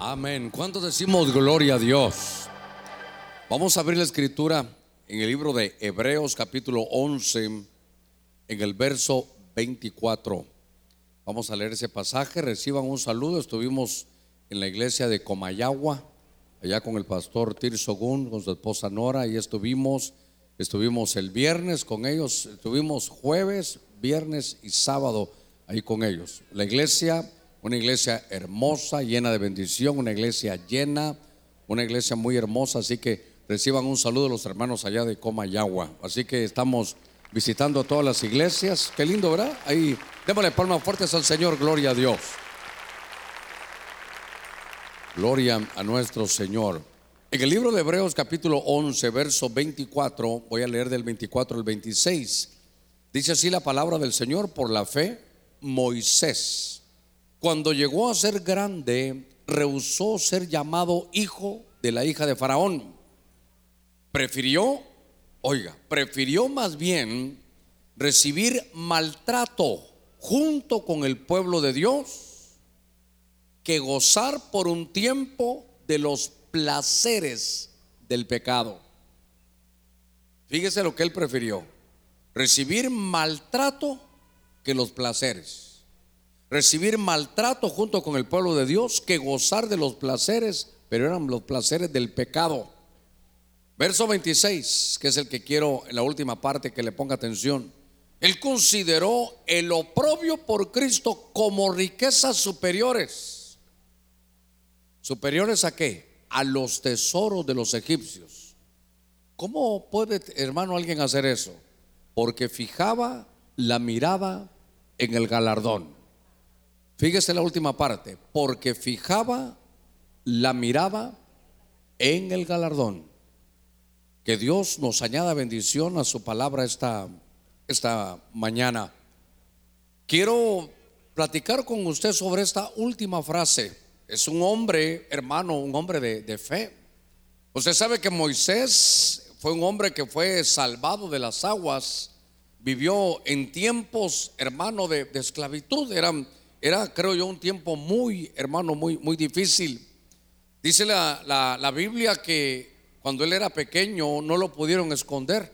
Amén. ¿Cuántos decimos gloria a Dios? Vamos a abrir la escritura en el libro de Hebreos capítulo 11, en el verso 24. Vamos a leer ese pasaje. Reciban un saludo. Estuvimos en la iglesia de Comayagua, allá con el pastor Tirso Gun, con su esposa Nora. y estuvimos. Estuvimos el viernes con ellos. Estuvimos jueves, viernes y sábado ahí con ellos. La iglesia una iglesia hermosa, llena de bendición, una iglesia llena, una iglesia muy hermosa, así que reciban un saludo de los hermanos allá de Comayagua. Así que estamos visitando todas las iglesias. Qué lindo, ¿verdad? Ahí, démosle palmas fuertes al Señor, gloria a Dios. Gloria a nuestro Señor. En el libro de Hebreos capítulo 11, verso 24, voy a leer del 24 al 26. Dice así la palabra del Señor por la fe, Moisés cuando llegó a ser grande, rehusó ser llamado hijo de la hija de Faraón. Prefirió, oiga, prefirió más bien recibir maltrato junto con el pueblo de Dios que gozar por un tiempo de los placeres del pecado. Fíjese lo que él prefirió, recibir maltrato que los placeres recibir maltrato junto con el pueblo de Dios que gozar de los placeres, pero eran los placeres del pecado. Verso 26, que es el que quiero en la última parte que le ponga atención. Él consideró el oprobio por Cristo como riquezas superiores. ¿Superiores a qué? A los tesoros de los egipcios. ¿Cómo puede, hermano, alguien hacer eso? Porque fijaba la mirada en el galardón. Fíjese la última parte, porque fijaba la mirada en el galardón. Que Dios nos añada bendición a su palabra esta, esta mañana. Quiero platicar con usted sobre esta última frase. Es un hombre, hermano, un hombre de, fe. Usted sabe que Moisés fue un hombre que fue salvado de las aguas, vivió en tiempos, hermano, de, de esclavitud. Eran era, creo yo, un tiempo muy, hermano, muy, muy difícil. Dice la, la, Biblia que cuando él era pequeño no lo pudieron esconder,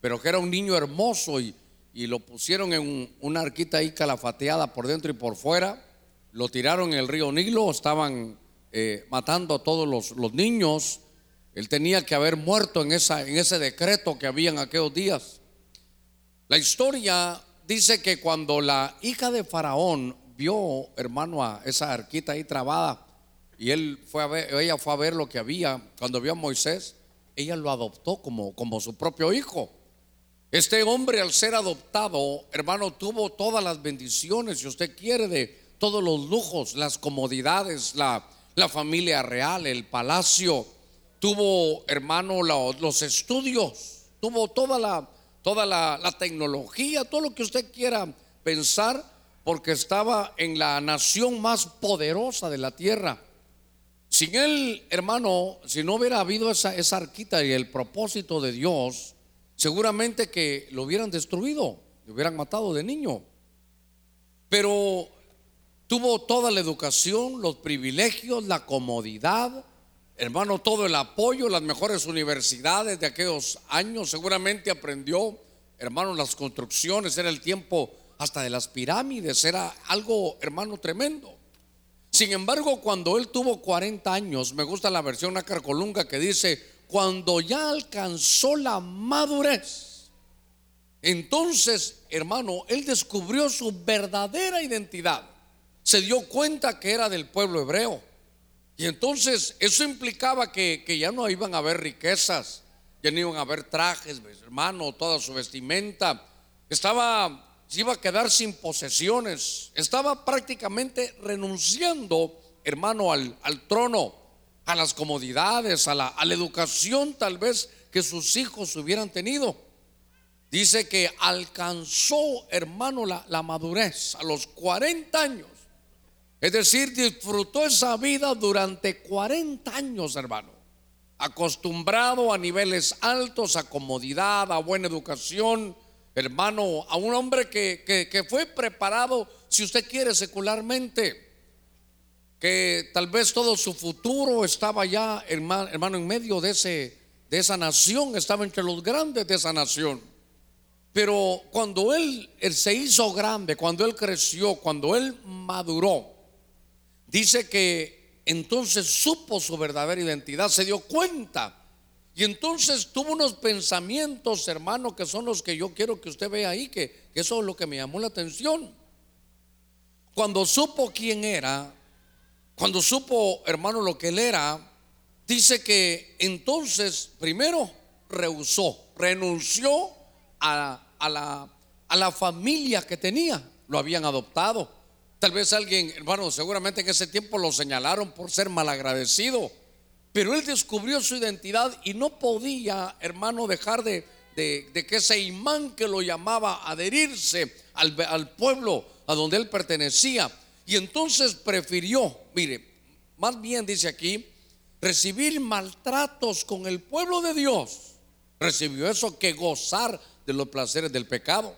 pero que era un niño hermoso y, y lo pusieron en una arquita ahí calafateada por dentro y por fuera. Lo tiraron en el río Nilo, estaban eh, matando a todos los, los, niños. Él tenía que haber muerto en, esa, en ese decreto que había en aquellos días. La historia dice que cuando la hija de Faraón vio, hermano, a esa arquita ahí trabada y él fue a ver, ella fue a ver lo que había. Cuando vio a Moisés, ella lo adoptó como, como su propio hijo. Este hombre al ser adoptado, hermano, tuvo todas las bendiciones, si usted quiere, de todos los lujos, las comodidades, la, la familia real, el palacio. Tuvo, hermano, los estudios, tuvo toda la, toda la, la tecnología, todo lo que usted quiera pensar porque estaba en la nación más poderosa de la tierra. Sin él, hermano, si no hubiera habido esa, arquita y el propósito de Dios, seguramente que lo hubieran destruido, lo hubieran matado de niño. Pero tuvo toda la educación, los privilegios, la comodidad, hermano, todo el apoyo, las mejores universidades de aquellos años. Seguramente aprendió, hermano, las construcciones, era el tiempo hasta de las pirámides, era algo, hermano, tremendo. Sin embargo, cuando él tuvo 40 años, me gusta la versión Acarcolunga que dice, cuando ya alcanzó la madurez, entonces, hermano, él descubrió su verdadera identidad. Se dio cuenta que era del pueblo hebreo. Y entonces eso implicaba que, que ya no iban a haber riquezas, ya no iban a haber trajes, hermano, toda su vestimenta. Estaba se iba a quedar sin posesiones. Estaba prácticamente renunciando, hermano, al, al trono, a las comodidades, a la, a la educación tal vez que sus hijos hubieran tenido. Dice que alcanzó, hermano, la, la, madurez a los 40 años. Es decir, disfrutó esa vida durante 40 años, hermano. Acostumbrado a niveles altos, a comodidad, a buena educación, hermano, a un hombre que, fue preparado, si usted quiere, secularmente. que tal vez todo su futuro estaba ya, hermano, en medio de, ese, de esa nación, estaba entre los grandes de esa nación. Pero cuando él, él se hizo grande, cuando él creció, cuando él maduró, dice que entonces supo su verdadera identidad, se dio cuenta. Y entonces tuvo unos pensamientos, hermano, que son los que yo quiero que usted vea ahí, que, eso es lo que me llamó la atención. Cuando supo quién era, cuando supo, hermano, lo que él era, dice que entonces primero rehusó, renunció a, la, a la familia que tenía, lo habían adoptado. Tal vez alguien, hermano, seguramente en ese tiempo lo señalaron por ser malagradecido, pero él descubrió su identidad y no podía, hermano, dejar de, que ese imán que lo llamaba adherirse al, al pueblo a donde él pertenecía. Y entonces prefirió, mire, más bien dice aquí, recibir maltratos con el pueblo de Dios. Recibió eso que gozar de los placeres del pecado.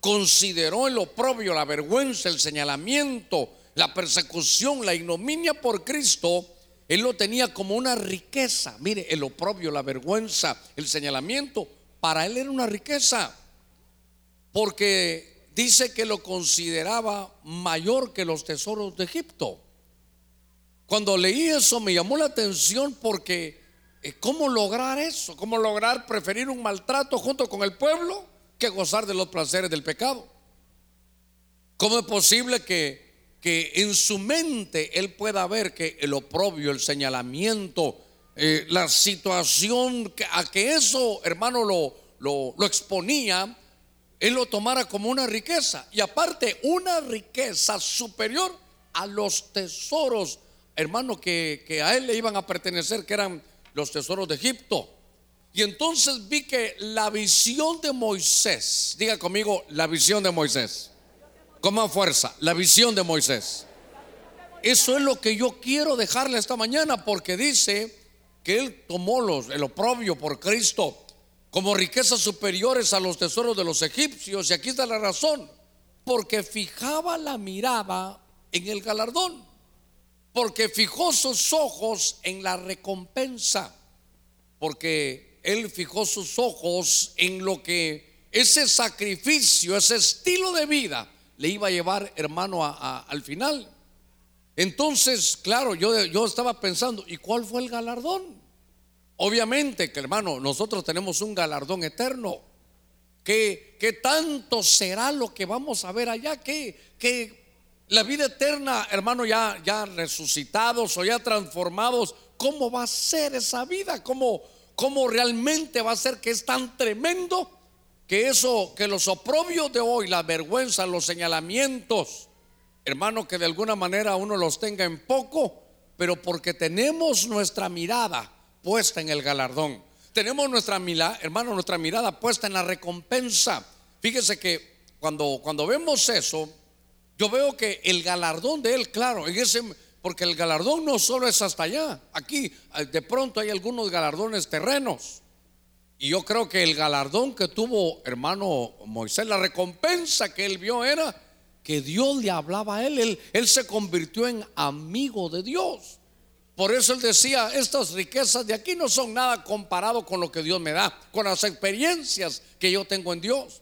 Consideró el oprobio, la vergüenza, el señalamiento, la persecución, la ignominia por Cristo. Él lo tenía como una riqueza. Mire, el oprobio, la vergüenza, el señalamiento, para él era una riqueza. Porque dice que lo consideraba mayor que los tesoros de Egipto. Cuando leí eso me llamó la atención porque eh, ¿Cómo lograr eso? ¿Cómo lograr preferir un maltrato junto con el pueblo que gozar de los placeres del pecado? ¿Cómo es posible que, que en su mente él pueda ver que el oprobio, el señalamiento, eh, la situación a que eso, hermano, lo, lo, exponía, él lo tomara como una riqueza? Y aparte, una riqueza superior a los tesoros, hermano, que, que a él le iban a pertenecer, que eran los tesoros de Egipto. Y entonces vi que la visión de Moisés, diga conmigo, la visión de Moisés, con más fuerza, la visión de Moisés. Eso es lo que yo quiero dejarle esta mañana porque dice que él tomó los, el oprobio por Cristo como riquezas superiores a los tesoros de los egipcios. Y aquí está la razón, porque fijaba la mirada en el galardón porque fijó sus ojos en la recompensa, porque él fijó sus ojos en lo que ese sacrificio, ese estilo de vida le iba a llevar, hermano, al final. Entonces, claro, yo, yo estaba pensando, ¿y cuál fue el galardón? Obviamente que, hermano, nosotros tenemos un galardón eterno. ¿Qué, qué tanto será lo que vamos a ver allá? ¿Qué, qué, la vida eterna, hermano, ya, ya resucitados o ya transformados, ¿cómo va a ser esa vida? ¿Cómo, ¿Cómo realmente va a ser que es tan tremendo que eso, que los oprobios de hoy, la vergüenza, los señalamientos, hermano, que de alguna manera uno los tenga en poco, pero porque tenemos nuestra mirada puesta en el galardón. Tenemos nuestra mirada, hermano, nuestra mirada puesta en la recompensa. Fíjese que cuando, cuando vemos eso, yo veo que el galardón de él, claro, en ese, porque el galardón no solo es hasta allá, aquí de pronto hay algunos galardones terrenos. Y yo creo que el galardón que tuvo hermano Moisés, la recompensa que él vio era que Dios le hablaba a él, él, se convirtió en amigo de Dios. Por eso él decía, estas riquezas de aquí no son nada comparado con lo que Dios me da, con las experiencias que yo tengo en Dios.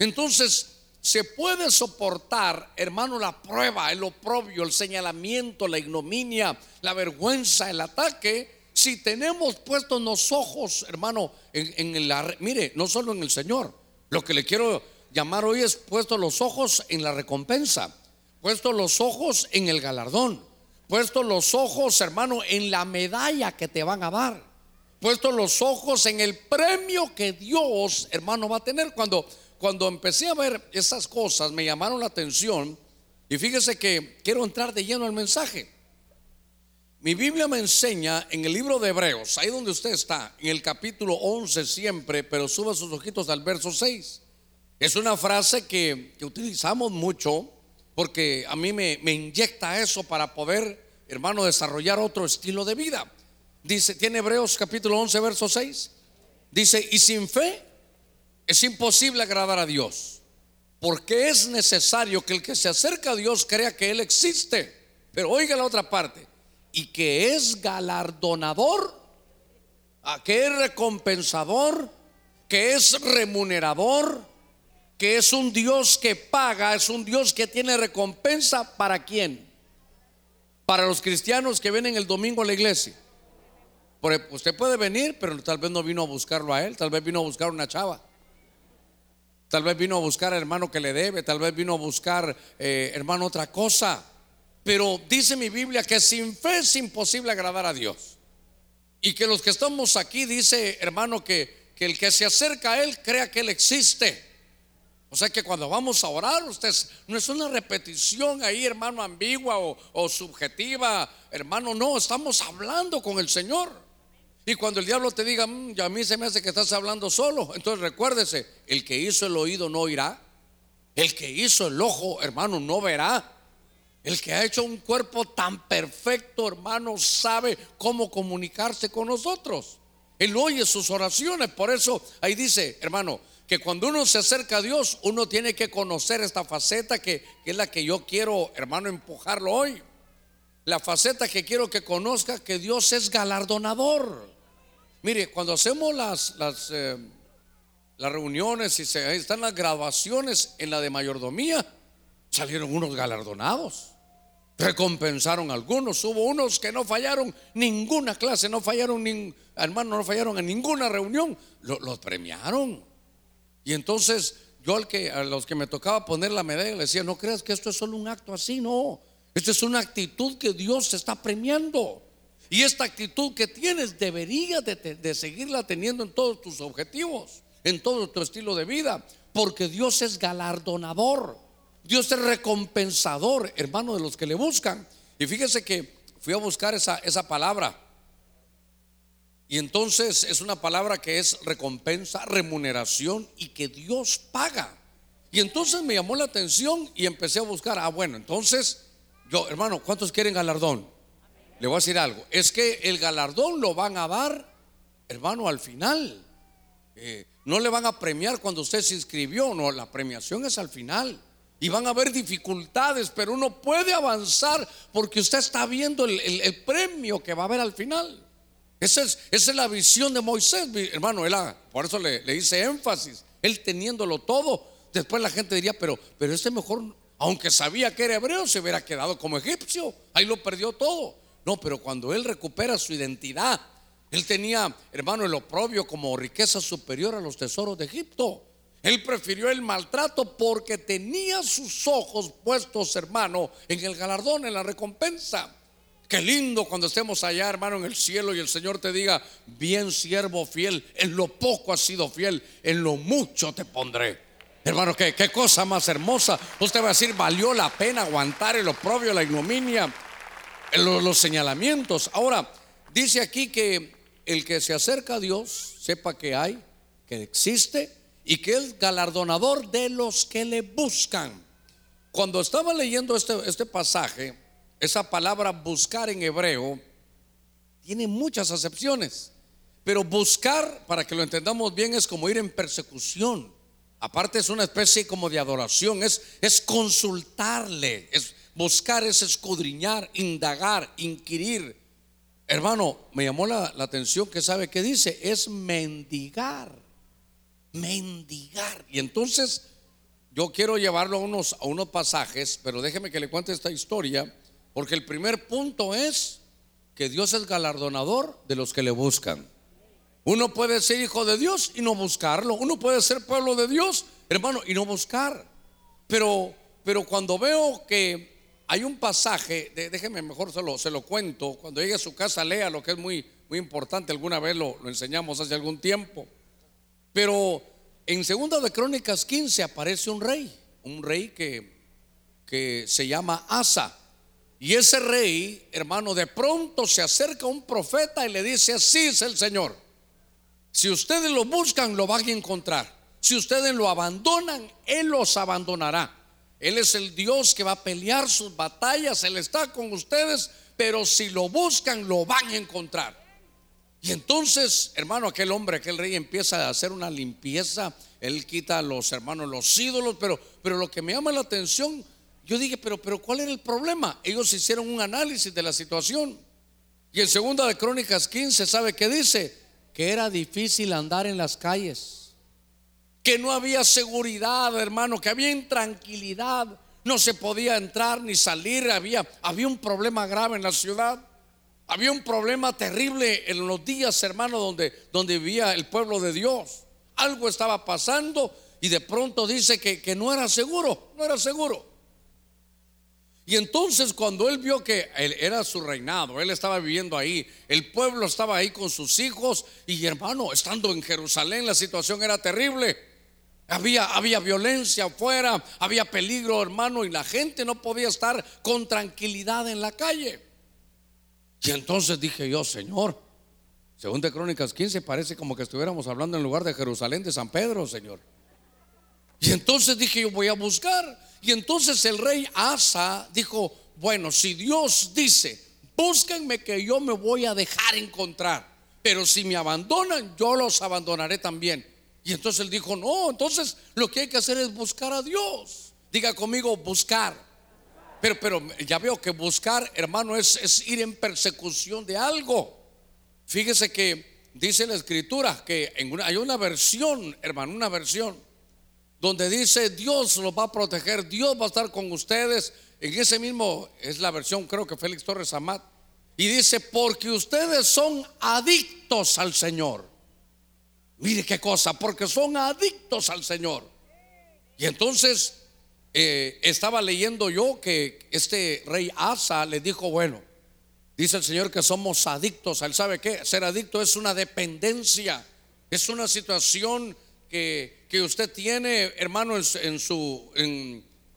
Entonces, se puede soportar, hermano, la prueba, el oprobio, el señalamiento, la ignominia, la vergüenza, el ataque, si tenemos puestos los ojos, hermano, en, en la, mire, no solo en el Señor, lo que le quiero llamar hoy es puesto los ojos en la recompensa, puesto los ojos en el galardón, puesto los ojos, hermano, en la medalla que te van a dar, puesto los ojos en el premio que Dios, hermano, va a tener cuando cuando empecé a ver esas cosas me llamaron la atención y fíjese que quiero entrar de lleno al mensaje. Mi Biblia me enseña en el libro de Hebreos, ahí donde usted está, en el capítulo 11 siempre, pero suba sus ojitos al verso 6. Es una frase que, utilizamos mucho porque a mí me, me inyecta eso para poder, hermano, desarrollar otro estilo de vida. Dice, tiene Hebreos capítulo 11, verso 6. Dice, y sin fe es imposible agradar a Dios, porque es necesario que el que se acerca a Dios crea que Él existe Pero oiga la otra parte. Y que es galardonador, que es recompensador, que es remunerador, que es un Dios que paga, es un Dios que tiene recompensa para quién? Para los cristianos que vienen el domingo a la iglesia. Usted puede venir, pero tal vez no vino a buscarlo a él, tal vez vino a buscar una chava. Tal vez vino a buscar hermano que le debe, tal vez vino a buscar eh, hermano otra cosa. Pero dice mi Biblia que sin fe es imposible agradar a Dios. Y que los que estamos aquí, dice hermano, que, que el que se acerca a Él crea que Él existe. O sea que cuando vamos a orar, usted no es una repetición ahí, hermano, ambigua o, subjetiva, hermano, no, estamos hablando con el Señor. Y cuando el diablo te diga, mm, a mí se me hace que estás hablando solo, entonces recuérdese, el que hizo el oído no oirá, el que hizo el ojo, hermano, no verá. El que ha hecho un cuerpo tan perfecto, hermano, sabe cómo comunicarse con nosotros. Él oye sus oraciones. Por eso ahí dice, hermano, que cuando uno se acerca a Dios, uno tiene que conocer esta faceta que, es la que yo quiero, hermano, empujarlo hoy. La faceta que quiero que conozca que Dios es galardonador. Mire, cuando hacemos las, las, eh, las reuniones y se, están las graduaciones en la de mayordomía, salieron unos galardonados. Recompensaron algunos. Hubo unos que no fallaron ninguna clase, no fallaron, hermano, no fallaron en ninguna reunión. los premiaron. Y entonces yo al que, a los que me tocaba poner la medalla le decía, no creas que esto es solo un acto así, no. Esto es una actitud que Dios está premiando. Y esta actitud que tienes debería de, de, seguirla teniendo en todos tus objetivos, en todo tu estilo de vida, porque Dios es galardonador, Dios es recompensador, hermano, de los que le buscan. Y fíjese que fui a buscar esa, esa palabra y entonces es una palabra que es recompensa, remuneración y que Dios paga. Y entonces me llamó la atención y empecé a buscar, ah, bueno, entonces yo, hermano, ¿cuántos quieren galardón? Le voy a decir algo, es que el galardón lo van a dar, hermano, al final. Eh, no le van a premiar cuando usted se inscribió, no, la premiación es al final. Y van a haber dificultades, pero uno puede avanzar porque usted está viendo el premio que va a haber al final. Esa es, la visión de Moisés, hermano. Él, por eso le, le hice énfasis. Él teniéndolo todo. Después la gente diría, pero, pero este mejor, aunque sabía que era hebreo, se hubiera quedado como egipcio. Ahí lo perdió todo. No, pero cuando él recupera su identidad, él tenía, hermano, el oprobio como riqueza superior a los tesoros de Egipto. Él prefirió el maltrato porque tenía sus ojos puestos, hermano, en el galardón, en la recompensa. Qué lindo cuando estemos allá, hermano, en el cielo y el Señor te diga, bien siervo fiel, en lo poco has sido fiel, en lo mucho te pondré. Hermano, qué, cosa más hermosa. Usted va a decir, valió la pena aguantar el oprobio, la ignominia, los señalamientos. Ahora, dice aquí que el que se acerca a Dios, sepa que hay, que existe y que es galardonador de los que le buscan. Cuando estaba leyendo este, este pasaje, esa palabra buscar en hebreo tiene muchas acepciones, pero buscar, para que lo entendamos bien, es como ir en persecución. Aparte es una especie como de adoración, es, es consultarle, es buscar, es escudriñar, indagar, inquirir. Hermano, me llamó la, la atención que sabe que dice, es mendigar, mendigar. Y entonces yo quiero llevarlo a unos, a unos pasajes, pero déjeme que le cuente esta historia porque el primer punto es que Dios es galardonador de los que le buscan. Uno puede ser hijo de Dios y no buscarlo. Uno puede ser pueblo de Dios, hermano, y no buscar. Pero, pero cuando veo que hay un pasaje, déjeme mejor se lo, se lo cuento. Cuando llegue a su casa, lea lo que es muy, muy importante. Alguna vez lo, lo enseñamos hace algún tiempo. Pero en Segunda de Crónicas 15 aparece un rey, un rey que, que se llama Asa. Y ese rey, hermano, de pronto se acerca un profeta y le dice, así es el Señor. Si ustedes lo buscan, lo van a encontrar. Si ustedes lo abandonan, Él los abandonará. Él es el Dios que va a pelear sus batallas, Él está con ustedes, pero si lo buscan, lo van a encontrar. Y entonces, hermano, aquel hombre, aquel rey empieza a hacer una limpieza, él quita a los hermanos los ídolos, pero, pero lo que me llama la atención yo dije, pero, pero ¿cuál era el problema? Ellos hicieron un análisis de la situación. Y en segunda de Crónicas 15, ¿sabe qué dice? Que era difícil andar en las calles. Que no había seguridad, hermano, que había intranquilidad. No se podía entrar ni salir. Había, había un problema grave en la ciudad. Había un problema terrible en los días, hermano, donde, donde vivía el pueblo de Dios. Algo estaba pasando y de pronto dice que, que no era seguro, no era seguro. Y entonces cuando él vio que él era su reinado, él estaba viviendo ahí, el pueblo estaba ahí con sus hijos y hermano, estando en Jerusalén la situación era terrible. Había, había violencia afuera, había peligro hermano y la gente no podía estar con tranquilidad en la calle. Y entonces dije yo, Señor, según de Crónicas 15 parece como que estuviéramos hablando en lugar de Jerusalén de San Pedro, Señor. Y entonces dije yo voy a buscar. Y entonces el rey Asa dijo, bueno, si Dios dice, búsquenme que yo me voy a dejar encontrar, pero si me abandonan, yo los abandonaré también. Y entonces él dijo, no, entonces lo que hay que hacer es buscar a Dios. Diga conmigo, buscar. Pero, pero ya veo que buscar, hermano, es, es ir en persecución de algo. Fíjese que dice la escritura que hay una versión, hermano, una versión donde dice Dios los va a proteger, Dios va a estar con ustedes. En ese mismo es la versión, creo que Félix Torres Amat. Y dice, porque ustedes son adictos al Señor. Mire qué cosa, porque son adictos al Señor. Y entonces eh, estaba leyendo yo que este rey Asa le dijo, bueno, dice el Señor que somos adictos. Él sabe que ser adicto es una dependencia, es una situación que, usted tiene, hermano, en, su,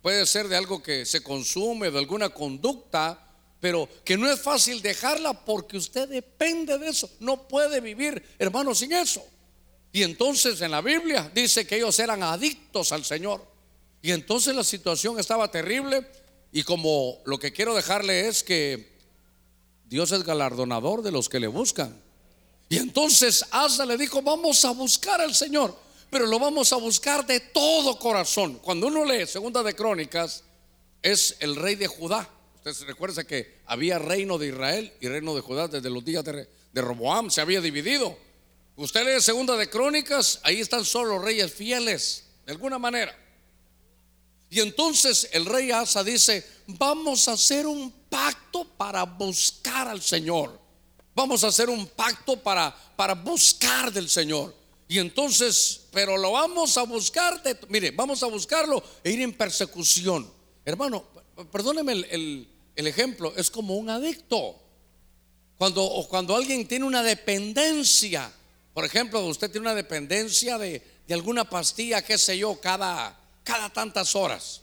puede ser de algo que se consume, de alguna conducta, pero que no es fácil dejarla porque usted depende de eso. No puede vivir, hermano, sin eso. Y entonces en la Biblia dice que ellos eran adictos al Señor. Y entonces la situación estaba terrible. Y como lo que quiero dejarle es que Dios es galardonador de los que le buscan. Y entonces Asa le dijo, vamos a buscar al Señor pero lo vamos a buscar de todo corazón. Cuando uno lee Segunda de Crónicas, es el rey de Judá. Usted se recuerda que había reino de Israel y reino de Judá desde los días de, de Roboam, se había dividido. Usted lee Segunda de Crónicas, ahí están solo reyes fieles, de alguna manera. Y entonces el rey Asa dice, vamos a hacer un pacto para buscar al Señor. Vamos a hacer un pacto para, para buscar del Señor. Y entonces, pero lo vamos a buscar, mire, vamos a buscarlo e ir en persecución. Hermano, perdóneme el, ejemplo, es como un adicto. Cuando, cuando alguien tiene una dependencia, por ejemplo, usted tiene una dependencia de, alguna pastilla, qué sé yo, cada, cada tantas horas.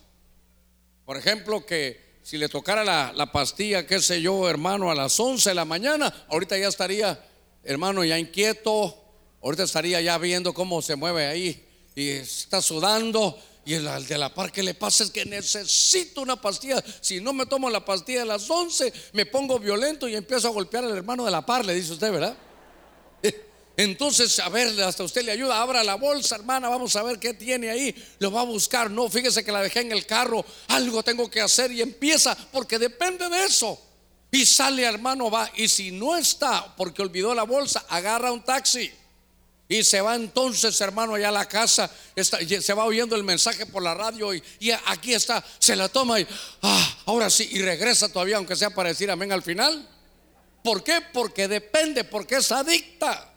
Por ejemplo, que si le tocara la, la, pastilla, qué sé yo, hermano, a las 11 de la mañana, ahorita ya estaría, hermano, ya inquieto, Ahorita estaría ya viendo cómo se mueve ahí y está sudando. Y el de la par que le pasa es que necesito una pastilla. Si no me tomo la pastilla a las 11, me pongo violento y empiezo a golpear al hermano de la par, le dice usted, ¿verdad? Entonces, a ver, hasta usted le ayuda, abra la bolsa, hermana, vamos a ver qué tiene ahí. Lo va a buscar. No, fíjese que la dejé en el carro, algo tengo que hacer y empieza, porque depende de eso. Y sale, hermano, va. Y si no está, porque olvidó la bolsa, agarra un taxi. Y se va entonces, hermano, allá a la casa, se va oyendo el mensaje por la radio y, aquí está, se la toma y, ah, ahora sí, y regresa todavía, aunque sea para decir amén al final. ¿Por qué? Porque depende, porque es adicta.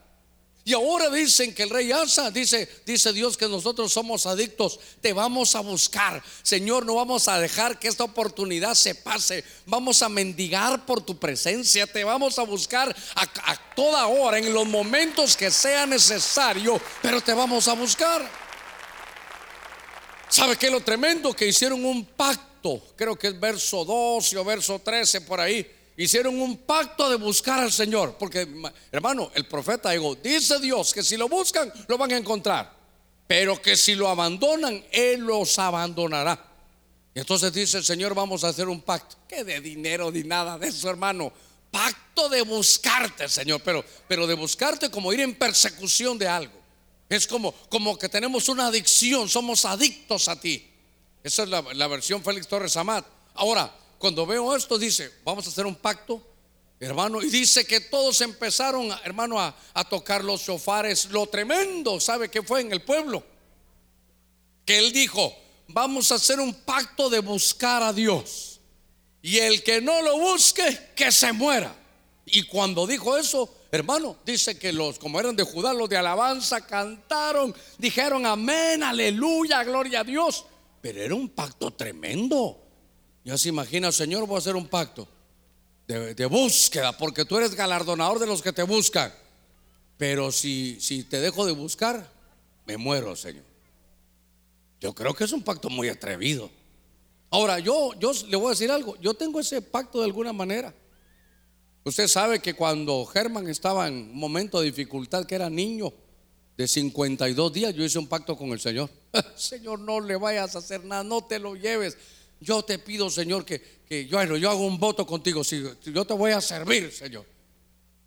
Y ahora dicen que el rey Asa, dice, dice Dios que nosotros somos adictos, te vamos a buscar. Señor, no vamos a dejar que esta oportunidad se pase. Vamos a mendigar por tu presencia, te vamos a buscar a, toda hora, en los momentos que sea necesario, pero te vamos a buscar. ¿Sabe qué es lo tremendo? Que hicieron un pacto, creo que es verso 12 o verso 13 por ahí hicieron un pacto de buscar al Señor. Porque, hermano, el profeta dijo, dice Dios que si lo buscan, lo van a encontrar. Pero que si lo abandonan, Él los abandonará. Y entonces dice el Señor, vamos a hacer un pacto. Que de dinero ni nada de eso, hermano. Pacto de buscarte, Señor. Pero, pero de buscarte como ir en persecución de algo. Es como, como que tenemos una adicción, somos adictos a ti. Esa es la, versión Félix Torres Amat. Ahora, cuando veo esto, dice, vamos a hacer un pacto, hermano, y dice que todos empezaron, hermano, a, a tocar los sofares. Lo tremendo, ¿sabe qué fue en el pueblo? Que él dijo, vamos a hacer un pacto de buscar a Dios. Y el que no lo busque, que se muera. Y cuando dijo eso, hermano, dice que los, como eran de Judá, los de alabanza, cantaron, dijeron amén, aleluya, gloria a Dios. Pero era un pacto tremendo. Ya se imagina, Señor, voy a hacer un pacto de, búsqueda, porque tú eres galardonador de los que te buscan. Pero si, si te dejo de buscar, me muero, Señor. Yo creo que es un pacto muy atrevido. Ahora, yo, yo le voy a decir algo. Yo tengo ese pacto de alguna manera. Usted sabe que cuando Germán estaba en un momento de dificultad, que era niño de 52 días, yo hice un pacto con el Señor. Señor, no le vayas a hacer nada, no te lo lleves. Yo te pido, Señor, que, que yo, yo hago un voto contigo. Si, yo te voy a servir, Señor.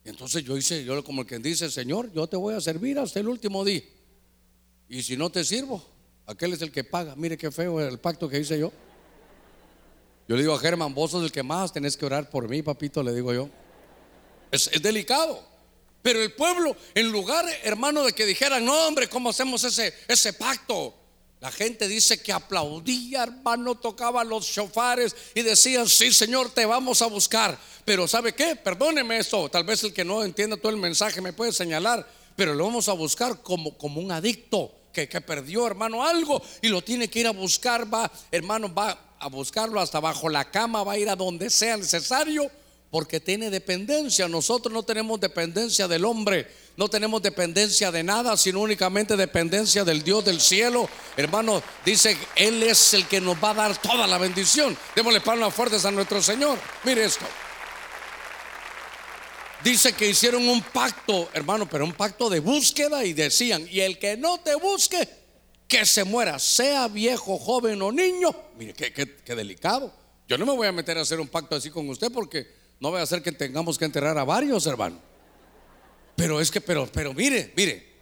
Y entonces yo hice, yo como el que dice, Señor, yo te voy a servir hasta el último día. Y si no te sirvo, aquel es el que paga. Mire qué feo el pacto que hice yo. Yo le digo a Germán, vos sos el que más tenés que orar por mí, papito, le digo yo. Es, delicado. Pero el pueblo, en lugar, hermano, de que dijeran, no, hombre, ¿cómo hacemos ese, ese pacto? La gente dice que aplaudía, hermano, tocaba los chofares y decían, sí, Señor, te vamos a buscar. Pero ¿sabe qué? Perdóneme esto, tal vez el que no entienda todo el mensaje me puede señalar, pero lo vamos a buscar como, como un adicto que, perdió, hermano, algo y lo tiene que ir a buscar, va, hermano, va a buscarlo hasta bajo la cama, va a ir a donde sea necesario porque tiene dependencia. Nosotros no tenemos dependencia del hombre, no tenemos dependencia de nada, sino únicamente dependencia del Dios del cielo. Hermano, dice, Él es el que nos va a dar toda la bendición. Démosle palmas fuertes a nuestro Señor. Mire esto. Dice que hicieron un pacto, hermano, pero un pacto de búsqueda y decían, y el que no te busque, que se muera, sea viejo, joven o niño. Mire, qué, qué, delicado. Yo no me voy a meter a hacer un pacto así con usted porque no voy a hacer que tengamos que enterrar a varios, hermano. Pero es que, pero, pero mire, mire.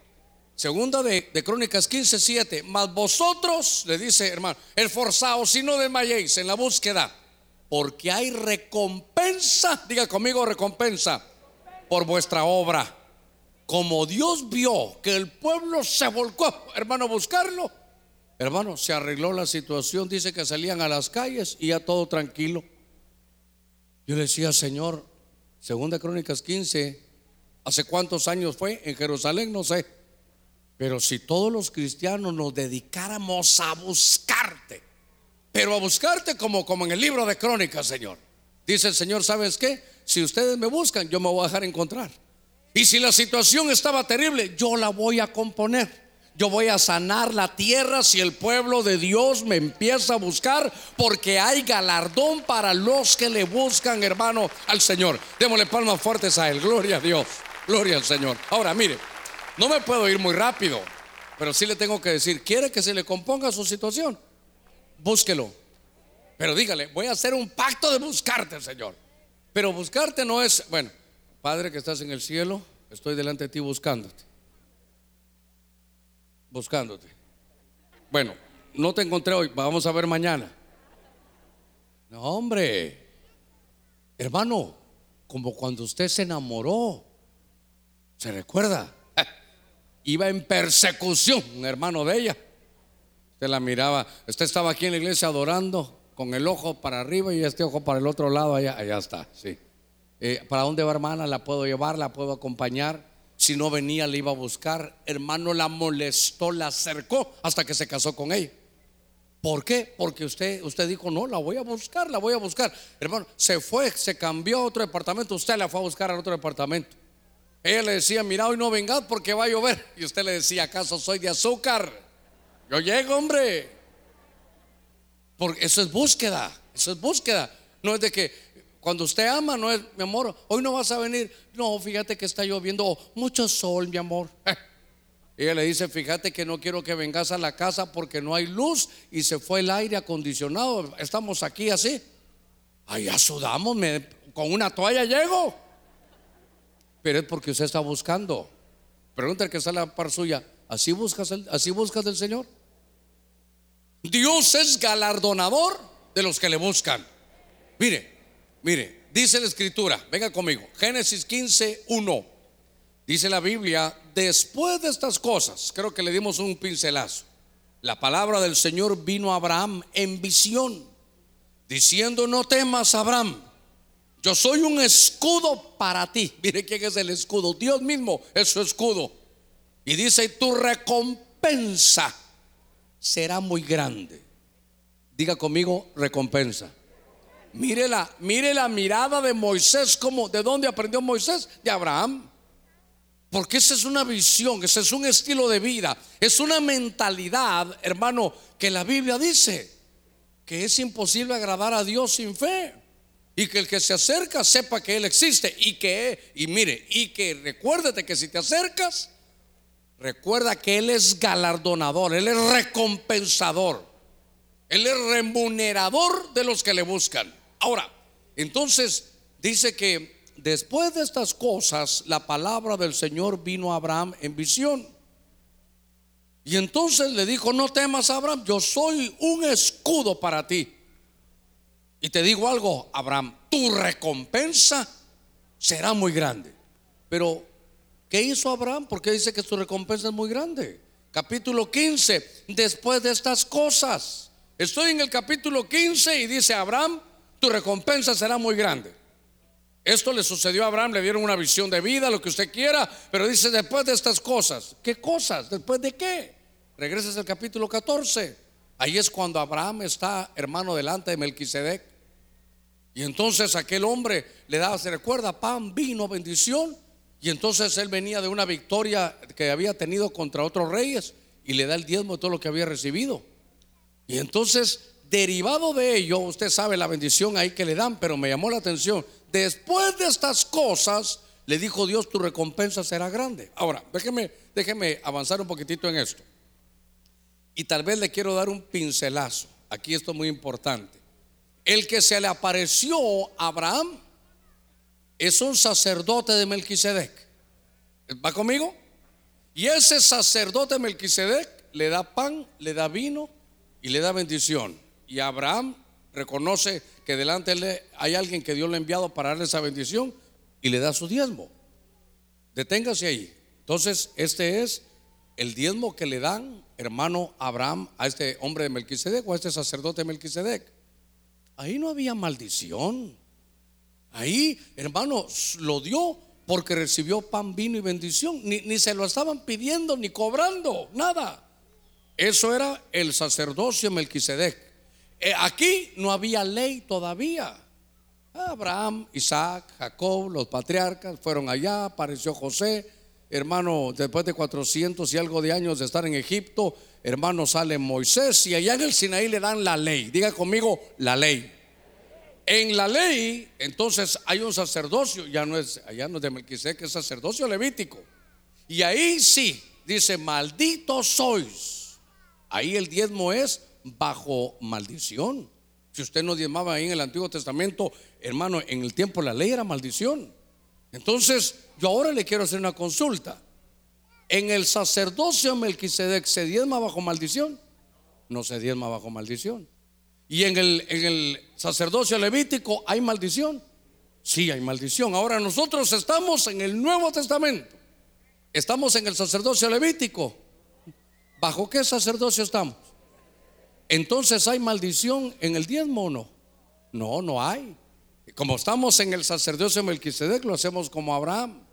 Segunda de, de Crónicas 15, 7. Mas vosotros, le dice hermano, esforzaos si no desmayéis en la búsqueda, porque hay recompensa, diga conmigo recompensa por vuestra obra. Como Dios vio que el pueblo se volcó, hermano, a buscarlo, hermano, se arregló la situación. Dice que salían a las calles y ya todo tranquilo. Yo le decía, Señor, segunda Crónicas 15, ¿hace cuántos años fue? En Jerusalén, no sé. Pero si todos los cristianos nos dedicáramos a buscarte, pero a buscarte como, como en el libro de Crónicas, Señor. Dice el Señor, ¿sabes qué? Si ustedes me buscan, yo me voy a dejar encontrar. Y si la situación estaba terrible, yo la voy a componer. Yo voy a sanar la tierra si el pueblo de Dios me empieza a buscar, porque hay galardón para los que le buscan, hermano, al Señor. Démosle palmas fuertes a Él. Gloria a Dios. Gloria al Señor. Ahora, mire, no me puedo ir muy rápido, pero sí le tengo que decir, ¿quiere que se le componga su situación? Búsquelo. Pero dígale, voy a hacer un pacto de buscarte, Señor. Pero buscarte no es, bueno, Padre que estás en el cielo, estoy delante de ti buscándote. Buscándote. Bueno, no te encontré hoy, vamos a ver mañana. No, hombre, hermano, como cuando usted se enamoró, ¿se recuerda? Iba en persecución, un hermano de ella. Usted la miraba, usted estaba aquí en la iglesia adorando, con el ojo para arriba y este ojo para el otro lado, allá, allá está, sí. Eh, ¿Para dónde va hermana? ¿La puedo llevar? ¿La puedo acompañar? Si no venía, le iba a buscar. Hermano la molestó, la acercó hasta que se casó con ella. ¿Por qué? Porque usted, usted dijo, no, la voy a buscar, la voy a buscar. Hermano, se fue, se cambió a otro departamento, usted la fue a buscar al otro departamento. Ella le decía, mira, hoy no vengad porque va a llover. Y usted le decía, ¿acaso soy de azúcar? Yo llego, hombre. Porque eso es búsqueda, eso es búsqueda. No es de que cuando usted ama, no es, mi amor, hoy no vas a venir. No, fíjate que está lloviendo mucho sol, mi amor. Ella le dice, fíjate que no quiero que vengas a la casa porque no hay luz y se fue el aire acondicionado. Estamos aquí así. Allá sudamos, con una toalla llego. Pero es porque usted está buscando. Pregunta que está la par suya, ¿así buscas, el, ¿así buscas del Señor? Dios es galardonador de los que le buscan. Mire, mire, dice la escritura, venga conmigo, Génesis 15, 1. Dice la Biblia, después de estas cosas, creo que le dimos un pincelazo. La palabra del Señor vino a Abraham en visión, diciendo, no temas, Abraham, yo soy un escudo para ti. Mire quién es el escudo, Dios mismo es su escudo. Y dice, tu recompensa será muy grande. Diga conmigo, recompensa. Mire la, mire la mirada de Moisés, como de dónde aprendió Moisés, de Abraham. Porque esa es una visión, ese es un estilo de vida, es una mentalidad, hermano, que la Biblia dice que es imposible agradar a Dios sin fe. Y que el que se acerca sepa que Él existe y que, y mire, y que recuérdate que si te acercas, recuerda que Él es galardonador, Él es recompensador, Él es remunerador de los que le buscan. Ahora, entonces dice que después de estas cosas, la palabra del Señor vino a Abraham en visión. Y entonces le dijo, no temas Abraham, yo soy un escudo para ti. Y te digo algo, Abraham, tu recompensa será muy grande. Pero, ¿qué hizo Abraham? Porque dice que su recompensa es muy grande. Capítulo 15, después de estas cosas. Estoy en el capítulo 15 y dice, Abraham, tu recompensa será muy grande. Esto le sucedió a Abraham, le dieron una visión de vida, lo que usted quiera, pero dice después de estas cosas. ¿Qué cosas? ¿Después de qué? Regresas al capítulo 14. Ahí es cuando Abraham está, hermano, delante de Melquisedec. Y entonces aquel hombre le daba, se recuerda, pan, vino, bendición. Y entonces él venía de una victoria que había tenido contra otros reyes y le da el diezmo de todo lo que había recibido. Y entonces, derivado de ello, usted sabe la bendición ahí que le dan, pero me llamó la atención. Después de estas cosas, le dijo Dios, tu recompensa será grande. Ahora, déjeme, déjeme avanzar un poquitito en esto. Y tal vez le quiero dar un pincelazo. Aquí esto es muy importante. El que se le apareció a Abraham es un sacerdote de Melquisedec. ¿Va conmigo? Y ese sacerdote de Melquisedec le da pan, le da vino y le da bendición. Y Abraham reconoce que delante de él hay alguien que Dios le ha enviado para darle esa bendición y le da su diezmo. Deténgase ahí. Entonces, este es el diezmo que le dan, hermano Abraham, a este hombre de Melquisedec o a este sacerdote de Melquisedec. Ahí no había maldición. Ahí, hermano, lo dio porque recibió pan, vino y bendición. Ni, se lo estaban pidiendo ni cobrando, nada. Eso era el sacerdocio Melquisedec. Eh, aquí no había ley todavía. Abraham, Isaac, Jacob, los patriarcas fueron allá, apareció José, hermano, después de 400 y algo de años de estar en Egipto, hermano, sale Moisés y allá en el Sinaí le dan la ley. Diga conmigo, la ley. En la ley, entonces hay un sacerdocio, ya no es, allá no es de Melquisedec, es sacerdocio levítico. Y ahí sí, dice, malditos sois. Ahí el diezmo es bajo maldición. Si usted no diezmaba ahí en el Antiguo Testamento, hermano, en el tiempo la ley era maldición. Entonces, yo ahora le quiero hacer una consulta. ¿En el sacerdocio Melquisedec se diezma bajo maldición? No se diezma bajo maldición. ¿Y en el, en el sacerdocio levítico hay maldición? Sí, hay maldición. Ahora nosotros estamos en el Nuevo Testamento. Estamos en el sacerdocio levítico. ¿Bajo qué sacerdocio estamos? Entonces, ¿hay maldición en el diezmo o no? No, no hay. Como estamos en el sacerdocio Melquisedec, lo hacemos como Abraham.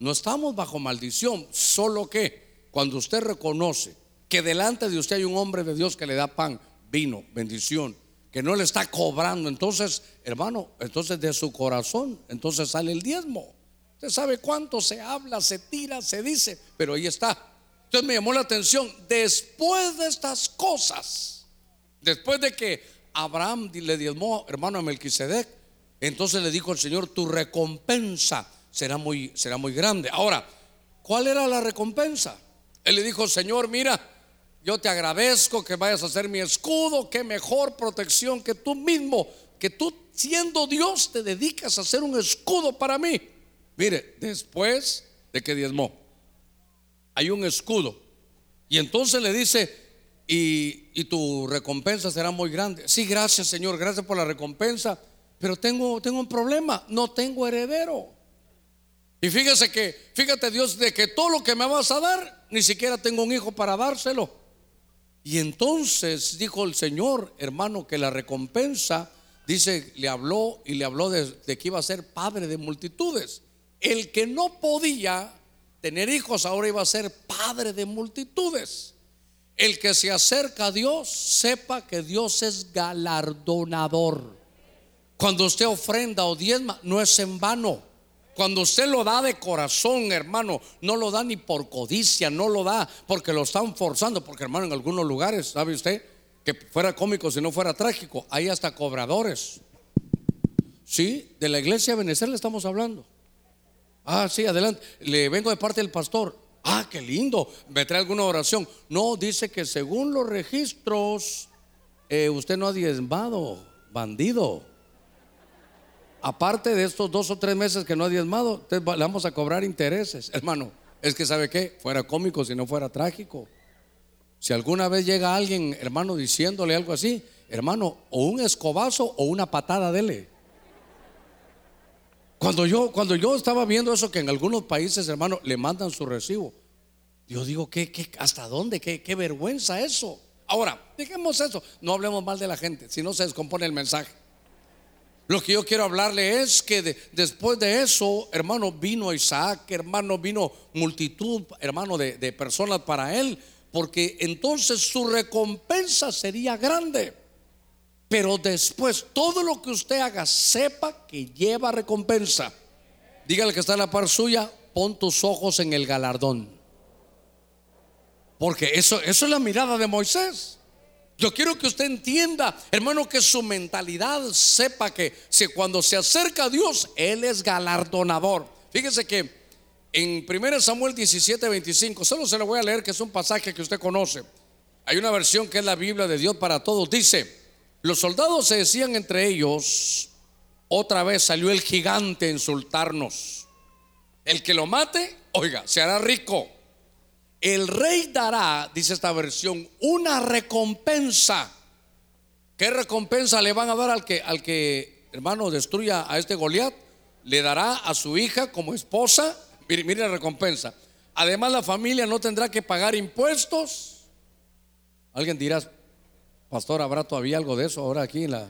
No estamos bajo maldición, solo que cuando usted reconoce que delante de usted hay un hombre de Dios que le da pan, vino, bendición, que no le está cobrando, entonces, hermano, entonces de su corazón, entonces sale el diezmo. Usted sabe cuánto se habla, se tira, se dice, pero ahí está. Entonces me llamó la atención, después de estas cosas, después de que Abraham le diezmó, hermano, a Melquisedec, entonces le dijo el Señor, tu recompensa será muy, será muy grande. Ahora, ¿cuál era la recompensa? Él le dijo, Señor, mira, yo te agradezco que vayas a ser mi escudo, qué mejor protección que tú mismo, que tú siendo Dios te dedicas a ser un escudo para mí. Mire, después de que diezmó, hay un escudo. Y entonces le dice, y, y tu recompensa será muy grande. Sí, gracias Señor, gracias por la recompensa, pero tengo, tengo un problema, no tengo heredero. Y fíjese que, fíjate Dios, de que todo lo que me vas a dar, ni siquiera tengo un hijo para dárselo. Y entonces dijo el Señor, hermano, que la recompensa, dice, le habló y le habló de, de que iba a ser padre de multitudes. El que no podía tener hijos ahora iba a ser padre de multitudes. El que se acerca a Dios, sepa que Dios es galardonador. Cuando usted ofrenda o diezma, no es en vano. Cuando usted lo da de corazón, hermano, no lo da ni por codicia, no lo da porque lo están forzando, porque hermano, en algunos lugares, ¿sabe usted? Que fuera cómico si no fuera trágico, hay hasta cobradores. Sí, de la iglesia de le estamos hablando. Ah, sí, adelante. Le vengo de parte del pastor. Ah, qué lindo. ¿Me trae alguna oración? No, dice que según los registros, eh, usted no ha diezmado, bandido. Aparte de estos dos o tres meses que no ha diezmado, le vamos a cobrar intereses. Hermano, es que sabe qué, fuera cómico si no fuera trágico. Si alguna vez llega alguien, hermano, diciéndole algo así, hermano, o un escobazo o una patada dele. Cuando yo, cuando yo estaba viendo eso que en algunos países, hermano, le mandan su recibo, yo digo, ¿qué, qué, hasta dónde? ¿Qué, ¿Qué vergüenza eso? Ahora, dejemos eso, no hablemos mal de la gente, si no se descompone el mensaje. Lo que yo quiero hablarle es que después de eso, hermano, vino Isaac, hermano, vino multitud, hermano, de, personas para él, porque entonces su recompensa sería grande. Pero después, todo lo que usted haga, sepa que lleva recompensa. Dígale que está en la par suya, pon tus ojos en el galardón. Porque eso es la mirada de Moisés. Yo quiero que usted entienda, hermano, que su mentalidad sepa que si cuando se acerca a Dios, Él es galardonador. Fíjese que en 1 Samuel 17, 25, solo se lo voy a leer que es un pasaje que usted conoce. Hay una versión que es la Biblia de Dios para todos. Dice, los soldados se decían entre ellos, otra vez salió el gigante a insultarnos. El que lo mate, oiga, se hará rico. El rey dará, dice esta versión, una recompensa. ¿Qué recompensa le van a dar al que, al que hermano, destruya a este Goliat? Le dará a su hija como esposa. Mire, mire la recompensa. Además, la familia no tendrá que pagar impuestos. Alguien dirá, Pastor, ¿habrá todavía algo de eso ahora aquí la...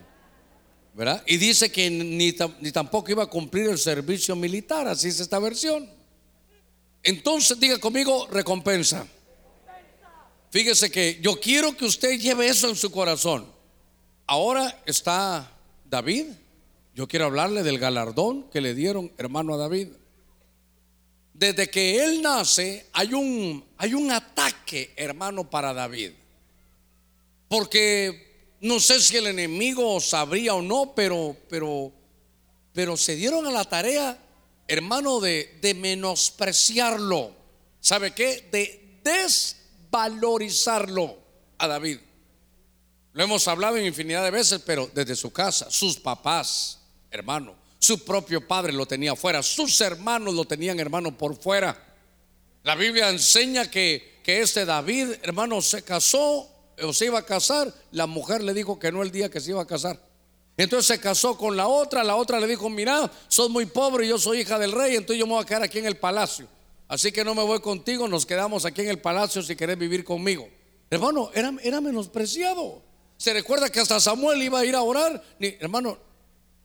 ¿Verdad? Y dice que ni, ni tampoco iba a cumplir el servicio militar, así es esta versión. Entonces diga conmigo recompensa. Fíjese que yo quiero que usted lleve eso en su corazón. Ahora está David. Yo quiero hablarle del galardón que le dieron hermano a David. Desde que él nace hay un, hay un ataque hermano para David. Porque no sé si el enemigo sabría o no, pero, pero, pero se dieron a la tarea, hermano, de, de menospreciarlo. ¿Sabe qué? De desvalorizarlo a David. Lo hemos hablado en infinidad de veces, pero desde su casa, sus papás, hermano, su propio padre lo tenía fuera, sus hermanos lo tenían, hermano, por fuera. La Biblia enseña que, que este David, hermano, se casó o se iba a casar, la mujer le dijo que no el día que se iba a casar. Entonces se casó con la otra, la otra le dijo, mira, sos muy pobre y yo soy hija del rey, entonces yo me voy a quedar aquí en el palacio. Así que no me voy contigo, nos quedamos aquí en el palacio si querés vivir conmigo. Hermano, era, menospreciado. Se recuerda que hasta Samuel iba a ir a orar. Ni, hermano,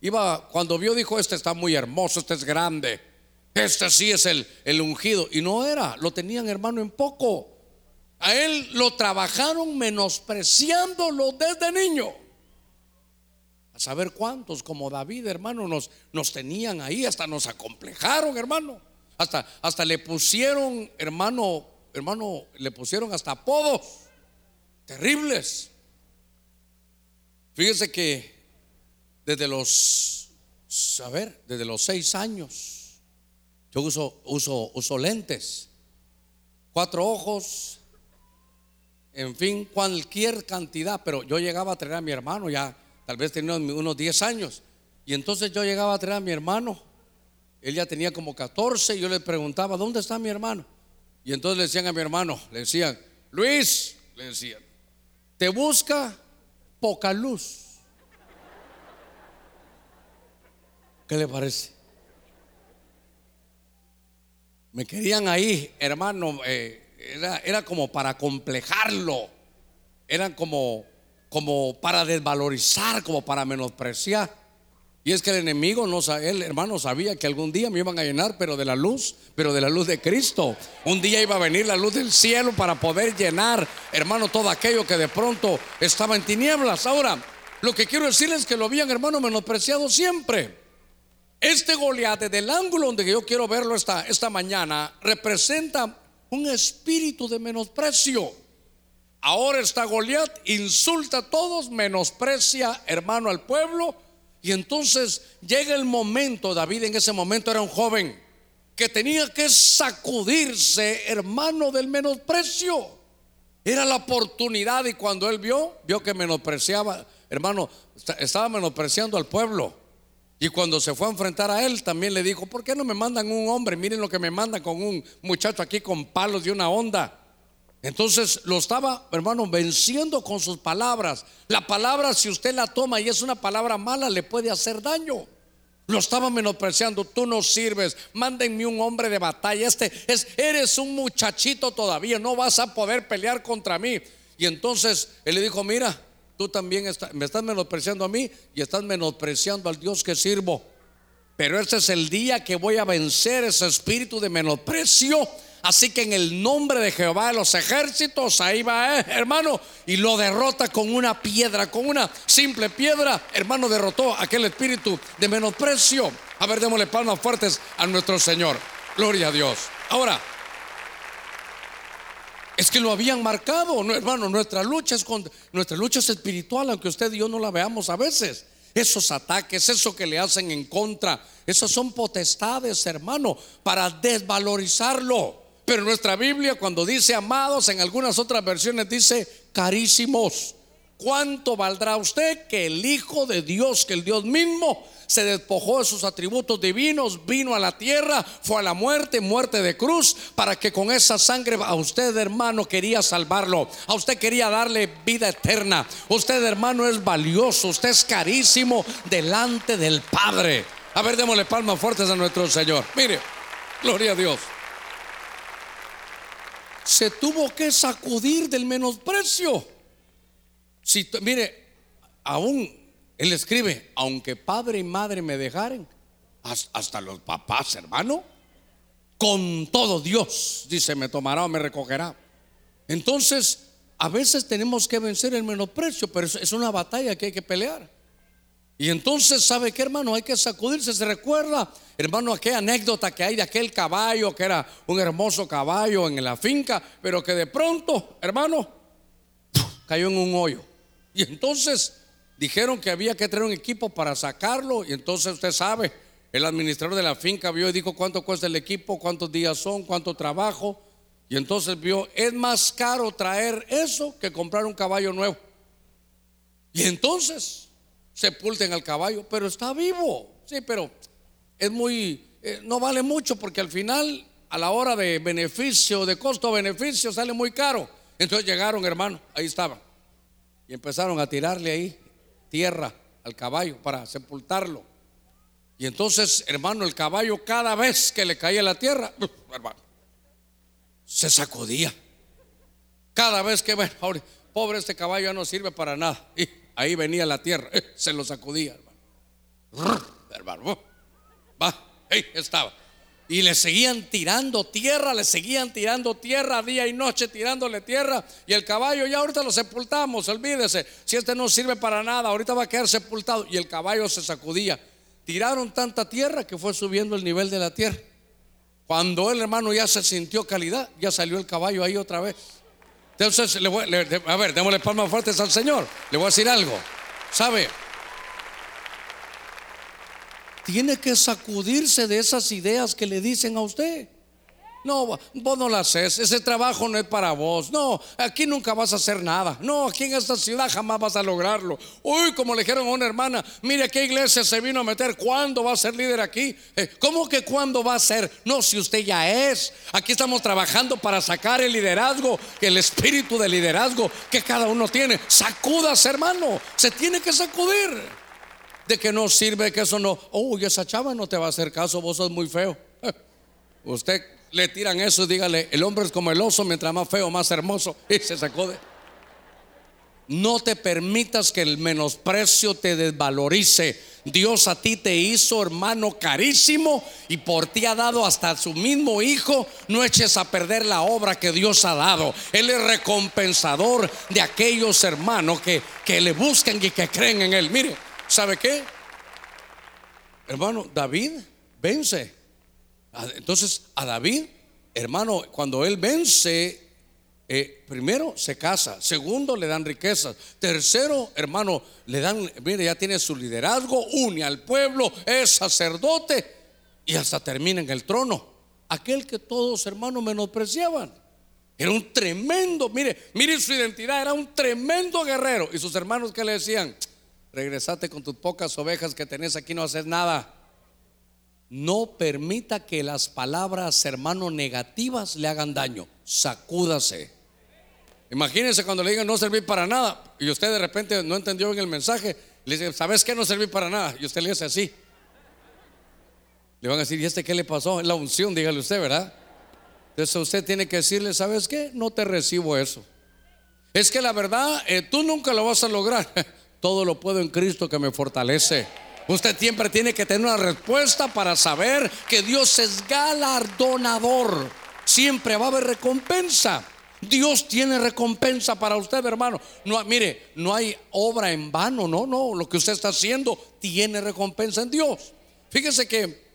iba, cuando vio, dijo, este está muy hermoso, este es grande. Este sí es el, el ungido. Y no era, lo tenían hermano en poco. A él lo trabajaron menospreciándolo desde niño. A saber cuántos, como David, hermano, nos, nos tenían ahí, hasta nos acomplejaron, hermano. Hasta, hasta le pusieron, hermano, hermano, le pusieron hasta apodos terribles. Fíjese que desde los, a ver, desde los seis años, yo uso, uso, uso lentes, cuatro ojos, en fin, cualquier cantidad, pero yo llegaba a traer a mi hermano, ya tal vez tenía unos 10 años, y entonces yo llegaba a traer a mi hermano, él ya tenía como 14, y yo le preguntaba, ¿dónde está mi hermano? Y entonces le decían a mi hermano, le decían, Luis, le decían, te busca poca luz. ¿Qué le parece? Me querían ahí, hermano, eh, era, era, como para complejarlo, eran como, como para desvalorizar, como para menospreciar. Y es que el enemigo, no, el hermano sabía que algún día me iban a llenar, pero de la luz, pero de la luz de Cristo. Un día iba a venir la luz del cielo para poder llenar, hermano, todo aquello que de pronto estaba en tinieblas. Ahora, lo que quiero decirles es que lo habían, hermano, menospreciado siempre. Este Goliat, desde el ángulo donde yo quiero verlo esta, esta mañana, representa un espíritu de menosprecio. Ahora está Goliat, insulta a todos, menosprecia, hermano, al pueblo y entonces llega el momento, David en ese momento era un joven que tenía que sacudirse, hermano, del menosprecio. Era la oportunidad y cuando él vio, vio que menospreciaba, hermano, estaba menospreciando al pueblo. Y cuando se fue a enfrentar a él, también le dijo, ¿por qué no me mandan un hombre? Miren lo que me mandan con un muchacho aquí con palos y una onda. Entonces lo estaba, hermano, venciendo con sus palabras. La palabra, si usted la toma y es una palabra mala, le puede hacer daño. Lo estaba menospreciando, tú no sirves, mándenme un hombre de batalla, este es, eres un muchachito todavía, no vas a poder pelear contra mí. Y entonces él le dijo, mira, tú también me estás menospreciando a mí y estás menospreciando al Dios que sirvo. Pero este es el día que voy a vencer ese espíritu de menosprecio Así que en el nombre de Jehová de los ejércitos, ahí va, eh, hermano, y lo derrota con una piedra, con una simple piedra. Hermano, derrotó aquel espíritu de menosprecio. A ver, démosle palmas fuertes a nuestro Señor. Gloria a Dios. Ahora, es que lo habían marcado, hermano. Nuestra lucha es con, nuestra lucha es espiritual, aunque usted y yo no la veamos a veces. Esos ataques, eso que le hacen en contra, esas son potestades, hermano, para desvalorizarlo. Pero nuestra Biblia cuando dice amados, en algunas otras versiones dice carísimos. ¿Cuánto valdrá usted que el Hijo de Dios, que el Dios mismo, se despojó de sus atributos divinos, vino a la tierra, fue a la muerte, muerte de cruz, para que con esa sangre a usted, hermano, quería salvarlo, a usted quería darle vida eterna. Usted, hermano, es valioso, usted es carísimo delante del Padre. A ver, démosle palmas fuertes a nuestro Señor. Mire, gloria a Dios se tuvo que sacudir del menosprecio. Si, mire, aún él escribe, aunque padre y madre me dejaren, hasta los papás, hermano, con todo Dios, dice, me tomará o me recogerá. Entonces, a veces tenemos que vencer el menosprecio, pero es una batalla que hay que pelear. Y entonces, ¿sabe qué, hermano? Hay que sacudirse. Se recuerda, hermano, aquella anécdota que hay de aquel caballo que era un hermoso caballo en la finca, pero que de pronto, hermano, cayó en un hoyo. Y entonces dijeron que había que traer un equipo para sacarlo. Y entonces usted sabe, el administrador de la finca vio y dijo cuánto cuesta el equipo, cuántos días son, cuánto trabajo. Y entonces vio, es más caro traer eso que comprar un caballo nuevo. Y entonces sepulten al caballo, pero está vivo. Sí, pero es muy, eh, no vale mucho porque al final, a la hora de beneficio, de costo-beneficio, sale muy caro. Entonces llegaron, hermano, ahí estaban. Y empezaron a tirarle ahí tierra al caballo para sepultarlo. Y entonces, hermano, el caballo cada vez que le caía la tierra, hermano, se sacudía. Cada vez que, bueno, pobre este caballo ya no sirve para nada. Ahí venía la tierra, eh, se lo sacudía, hermano. Hermano, va, ahí estaba. Y le seguían tirando tierra, le seguían tirando tierra día y noche, tirándole tierra. Y el caballo ya ahorita lo sepultamos, olvídese. Si este no sirve para nada, ahorita va a quedar sepultado. Y el caballo se sacudía. Tiraron tanta tierra que fue subiendo el nivel de la tierra. Cuando el hermano ya se sintió calidad, ya salió el caballo ahí otra vez. Entonces, le voy, a ver, démosle palmas fuertes al Señor. Le voy a decir algo. ¿Sabe? Tiene que sacudirse de esas ideas que le dicen a usted. No, vos no lo haces, ese trabajo no es para vos. No, aquí nunca vas a hacer nada. No, aquí en esta ciudad jamás vas a lograrlo. Uy, como le dijeron a una hermana, mire qué iglesia se vino a meter, ¿cuándo va a ser líder aquí? Eh, ¿Cómo que cuándo va a ser? No, si usted ya es. Aquí estamos trabajando para sacar el liderazgo, el espíritu de liderazgo que cada uno tiene. Sacudas, hermano, se tiene que sacudir. De que no sirve, que eso no. Uy, esa chava no te va a hacer caso, vos sos muy feo. Usted le tiran eso y dígale, el hombre es como el oso, mientras más feo, más hermoso. Y se sacó de... No te permitas que el menosprecio te desvalorice. Dios a ti te hizo hermano carísimo y por ti ha dado hasta su mismo hijo. No eches a perder la obra que Dios ha dado. Él es recompensador de aquellos hermanos que, que le buscan y que creen en Él. Mire, ¿sabe qué? Hermano, David vence. Entonces a David, hermano, cuando él vence, eh, primero se casa, segundo le dan riquezas, tercero, hermano, le dan, mire, ya tiene su liderazgo, une al pueblo, es sacerdote y hasta termina en el trono. Aquel que todos, hermanos, menospreciaban. Era un tremendo, mire, mire su identidad, era un tremendo guerrero. Y sus hermanos que le decían, regresate con tus pocas ovejas que tenés aquí, no haces nada. No permita que las palabras, hermano, negativas le hagan daño. Sacúdase. Imagínense cuando le digan no servir para nada y usted de repente no entendió bien el mensaje. Le dice, ¿sabes qué? No servir para nada. Y usted le dice así. Le van a decir, ¿y este qué le pasó? Es la unción, dígale usted, ¿verdad? Entonces usted tiene que decirle, ¿sabes qué? No te recibo eso. Es que la verdad, eh, tú nunca lo vas a lograr. Todo lo puedo en Cristo que me fortalece. Usted siempre tiene que tener una respuesta para saber que Dios es galardonador. Siempre va a haber recompensa. Dios tiene recompensa para usted, hermano. No, mire, no hay obra en vano, no, no. Lo que usted está haciendo tiene recompensa en Dios. Fíjese que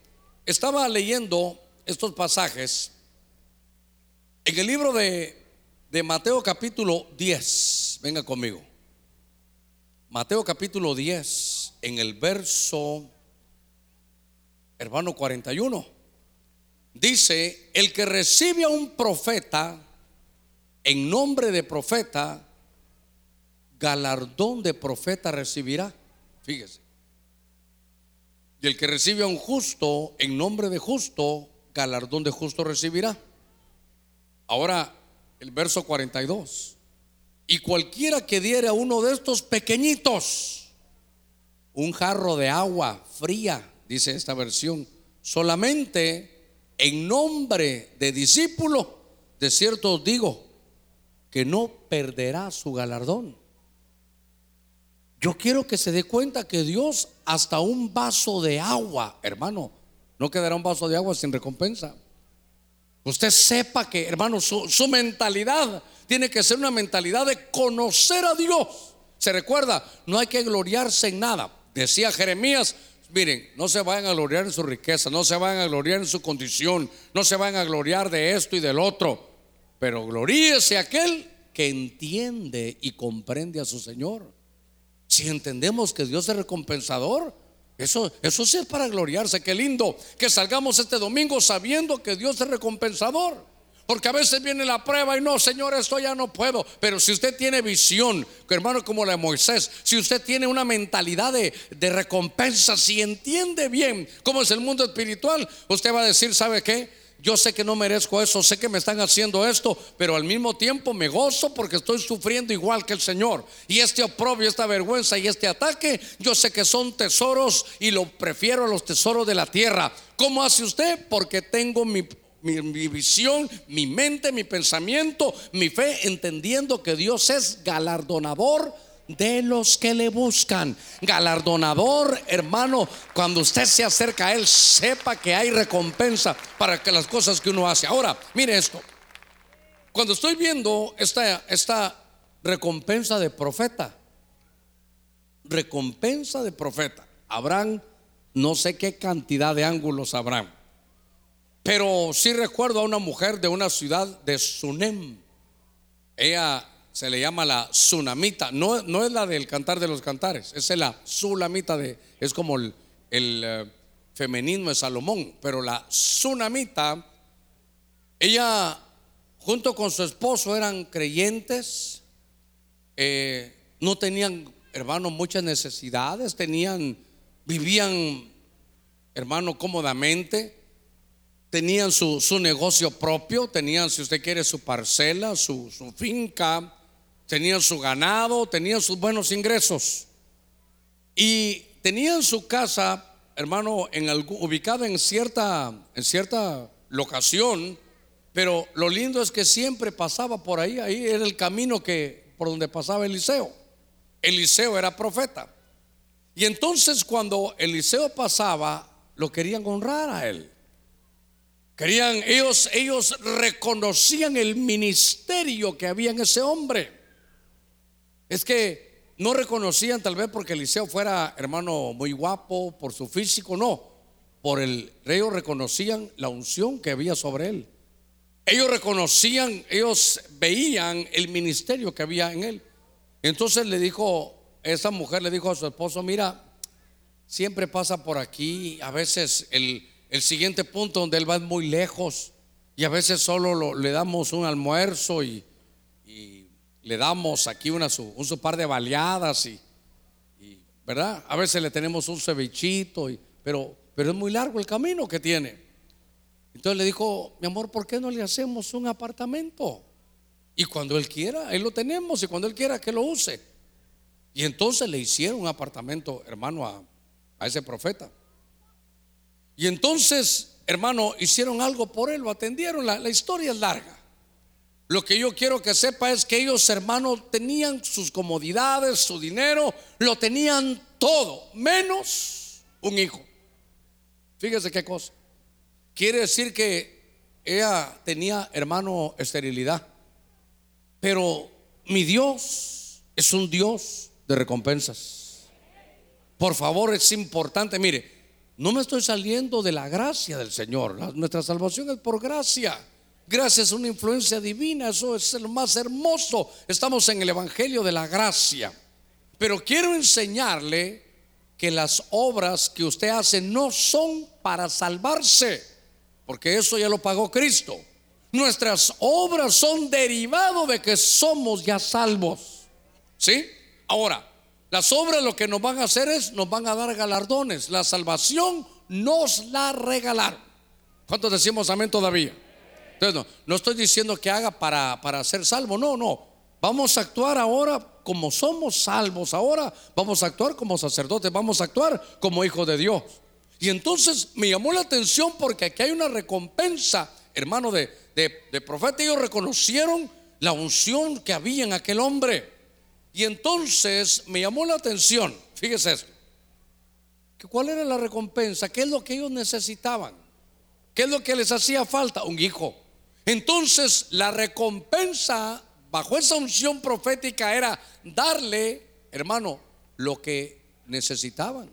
estaba leyendo estos pasajes en el libro de, de Mateo capítulo 10. Venga conmigo. Mateo capítulo 10 en el verso, hermano 41, dice, el que recibe a un profeta en nombre de profeta, galardón de profeta recibirá. Fíjese. Y el que recibe a un justo en nombre de justo, galardón de justo recibirá. Ahora, el verso 42. Y cualquiera que diera a uno de estos pequeñitos, un jarro de agua fría, dice esta versión, solamente en nombre de discípulo, de cierto os digo, que no perderá su galardón. Yo quiero que se dé cuenta que Dios hasta un vaso de agua, hermano, no quedará un vaso de agua sin recompensa. Usted sepa que, hermano, su, su mentalidad tiene que ser una mentalidad de conocer a Dios. Se recuerda, no hay que gloriarse en nada. Decía Jeremías, miren, no se vayan a gloriar en su riqueza, no se vayan a gloriar en su condición, no se vayan a gloriar de esto y del otro, pero gloríese aquel que entiende y comprende a su Señor. Si entendemos que Dios es recompensador, eso, eso sí es para gloriarse. Qué lindo que salgamos este domingo sabiendo que Dios es recompensador. Porque a veces viene la prueba y no, Señor, esto ya no puedo. Pero si usted tiene visión, hermano, como la de Moisés, si usted tiene una mentalidad de, de recompensa, si entiende bien cómo es el mundo espiritual, usted va a decir, ¿sabe qué? Yo sé que no merezco eso, sé que me están haciendo esto, pero al mismo tiempo me gozo porque estoy sufriendo igual que el Señor. Y este oprobio, esta vergüenza y este ataque, yo sé que son tesoros y lo prefiero a los tesoros de la tierra. ¿Cómo hace usted? Porque tengo mi mi, visión, mi mente, mi pensamiento, mi fe, entendiendo que Dios es galardonador de los que le buscan. Galardonador, hermano, cuando usted se acerca a Él, sepa que hay recompensa para que las cosas que uno hace. Ahora, mire esto. Cuando estoy viendo esta, esta recompensa de profeta, recompensa de profeta, habrán no sé qué cantidad de ángulos habrán. Pero sí recuerdo a una mujer de una ciudad de Sunem. Ella se le llama la Tsunamita. No, no es la del cantar de los cantares, es la Sulamita de, es como el, el eh, de Salomón. Pero la Tsunamita ella junto con su esposo eran creyentes, eh, no tenían, hermano, muchas necesidades, tenían, vivían, hermano, cómodamente, tenían su, su negocio propio, tenían, si usted quiere, su parcela, su, su finca, tenían su ganado, tenían sus buenos ingresos. Y tenían su casa, hermano, en ubicada en cierta, en cierta locación, pero lo lindo es que siempre pasaba por ahí, ahí era el camino que por donde pasaba Eliseo. Eliseo era profeta. Y entonces cuando Eliseo pasaba, lo querían honrar a él. Querían ellos ellos reconocían el ministerio que había en ese hombre. Es que no reconocían tal vez porque Eliseo fuera hermano muy guapo por su físico, no. Por el ellos reconocían la unción que había sobre él. Ellos reconocían, ellos veían el ministerio que había en él. Entonces le dijo, esa mujer le dijo a su esposo, mira, siempre pasa por aquí, a veces el, siguiente punto donde él va es muy lejos y a veces solo le damos un almuerzo y, le damos aquí una, un su par de baleadas y, ¿verdad? A veces le tenemos un cevichito, y, pero, pero es muy largo el camino que tiene. Entonces le dijo, mi amor, ¿por qué no le hacemos un apartamento? Y cuando él quiera, ahí lo tenemos, y cuando él quiera, que lo use. Y entonces le hicieron un apartamento, hermano, a, ese profeta. Y entonces, hermano, hicieron algo por él, lo atendieron. La, la historia es larga. Lo que yo quiero que sepa es que ellos, hermanos, tenían sus comodidades, su dinero, lo tenían todo, menos un hijo. Fíjese qué cosa. Quiere decir que ella tenía, hermano, esterilidad. Pero mi Dios es un Dios de recompensas. Por favor, es importante. Mire, no me estoy saliendo de la gracia del Señor. nuestra salvación es por gracia. Gracia es una influencia divina. Eso es lo más hermoso. Estamos en el Evangelio de la gracia. Pero quiero enseñarle que las obras que usted hace no son para salvarse porque eso ya lo pagó Cristo. Nuestras obras son derivado de que somos ya salvos. ¿Sí? Ahora, las obras lo que nos van a hacer es, nos van a dar galardones. La salvación nos la regalaron. ¿Cuántos decimos amén todavía? Entonces, no, no estoy diciendo que haga para, para ser salvo, no, no. Vamos a actuar ahora como somos salvos, ahora vamos a actuar como sacerdotes, vamos a actuar como hijos de Dios. Y entonces me llamó la atención porque aquí hay una recompensa, hermano, de, de, profeta. Ellos reconocieron la unción que había en aquel hombre. Y entonces me llamó la atención, fíjese esto, que cuál era la recompensa, qué es lo que ellos necesitaban, qué es lo que les hacía falta, un hijo. Entonces la recompensa bajo esa unción profética era darle, hermano, lo que necesitaban.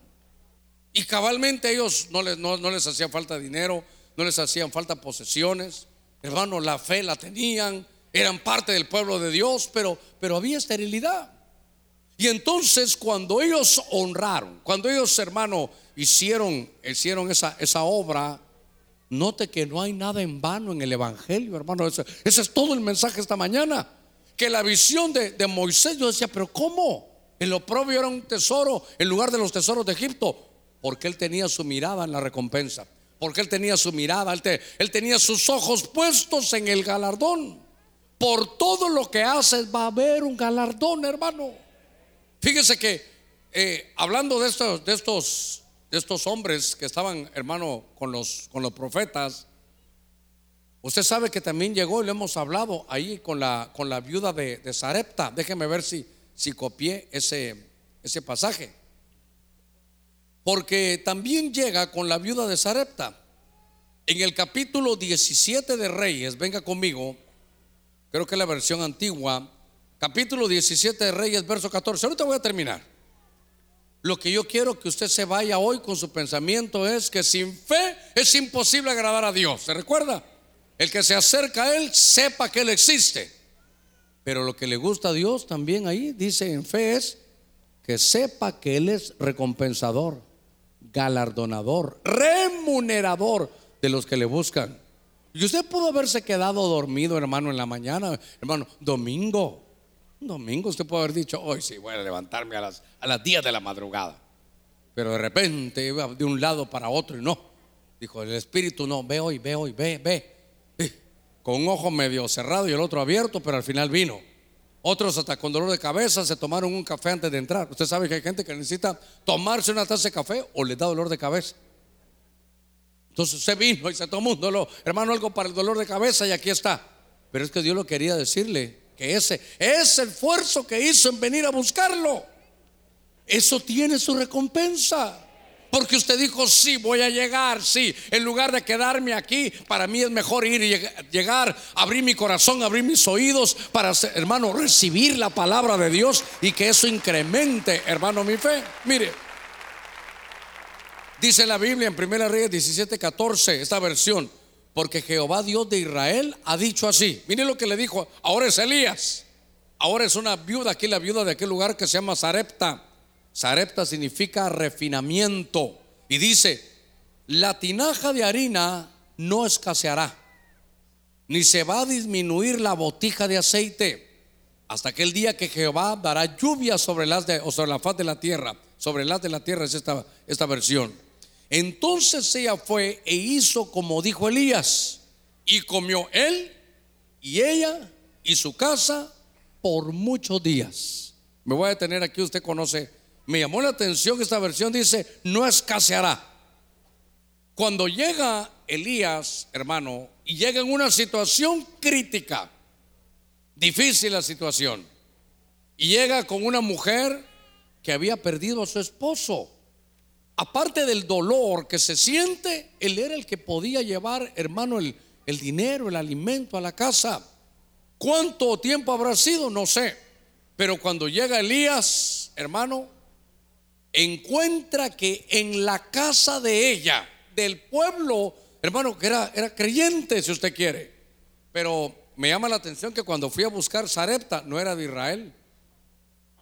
Y cabalmente ellos no les, no, les hacía falta dinero, no les hacían falta posesiones. Hermano, la fe la tenían, eran parte del pueblo de Dios, pero, pero había esterilidad. Y entonces cuando ellos honraron, cuando ellos, hermano, hicieron, hicieron esa, esa obra, note que no hay nada en vano en el Evangelio, hermano. Ese, es todo el mensaje esta mañana. Que la visión de, de Moisés, yo decía, pero ¿cómo? El oprobio era un tesoro en lugar de los tesoros de Egipto. Porque él tenía su mirada en la recompensa. Porque él tenía su mirada, él, tenía sus ojos puestos en el galardón. Por todo lo que haces va a haber un galardón, hermano. Fíjese que eh, hablando de estos, de estos, de estos hombres que estaban, hermano, con los, con los profetas, usted sabe que también llegó y lo hemos hablado ahí con la, con la viuda de, de Sarepta. Déjeme ver si, si copié ese, ese pasaje porque también llega con la viuda de Sarepta. En el capítulo 17 de Reyes, venga conmigo, creo que es la versión antigua, capítulo 17 de Reyes, verso 14. Ahorita voy a terminar. Lo que yo quiero que usted se vaya hoy con su pensamiento es que sin fe es imposible agradar a Dios. ¿Se recuerda? El que se acerca a Él sepa que Él existe. Pero lo que le gusta a Dios también ahí dice en fe es que sepa que Él es recompensador galardonador, remunerador de los que le buscan. Y usted pudo haberse quedado dormido, hermano, en la mañana, hermano, domingo. domingo usted puede haber dicho, hoy sí, voy a levantarme a las, a las 10 de la madrugada. Pero de repente iba de un lado para otro y no. Dijo, el espíritu no, ve hoy, ve hoy, ve, ve. Con un ojo medio cerrado y el otro abierto, pero al final vino. Otros hasta con dolor de cabeza se tomaron un café antes de entrar. Usted sabe que hay gente que necesita tomarse una taza de café o le da dolor de cabeza. Entonces se vino y se tomó un dolor, hermano, algo para el dolor de cabeza y aquí está. Pero es que Dios lo quería decirle que ese, ese esfuerzo que hizo en venir a buscarlo, eso tiene su recompensa. Porque usted dijo, sí, voy a llegar, sí. En lugar de quedarme aquí, para mí es mejor ir y llegar, abrir mi corazón, abrir mis oídos para, hermano, recibir la palabra de Dios y que eso incremente, hermano, mi fe. Mire, dice la Biblia en 1 Reyes 17, 14, esta versión, porque Jehová Dios de Israel ha dicho así. Mire lo que le dijo, ahora es Elías. Ahora es una viuda, aquí la viuda de aquel lugar que se llama Sarepta. Sarepta significa refinamiento. Y dice, la tinaja de harina no escaseará, ni se va a disminuir la botija de aceite, hasta aquel día que Jehová dará lluvia sobre las de, o sobre la faz de la tierra. Sobre las de la tierra es esta, esta versión. Entonces ella fue e hizo como dijo Elías, y comió él y ella y su casa por muchos días. Me voy a detener aquí, usted conoce me llamó la atención que esta versión dice, no escaseará. Cuando llega Elías, hermano, y llega en una situación crítica, difícil la situación, y llega con una mujer que había perdido a su esposo. Aparte del dolor que se siente, él era el que podía llevar, hermano, el, dinero, el alimento a la casa. ¿Cuánto tiempo habrá sido? No sé. Pero cuando llega Elías, hermano, encuentra que en la casa de ella, del pueblo, hermano, que era, era creyente, si usted quiere, pero me llama la atención que cuando fui a buscar Sarepta, no era de Israel,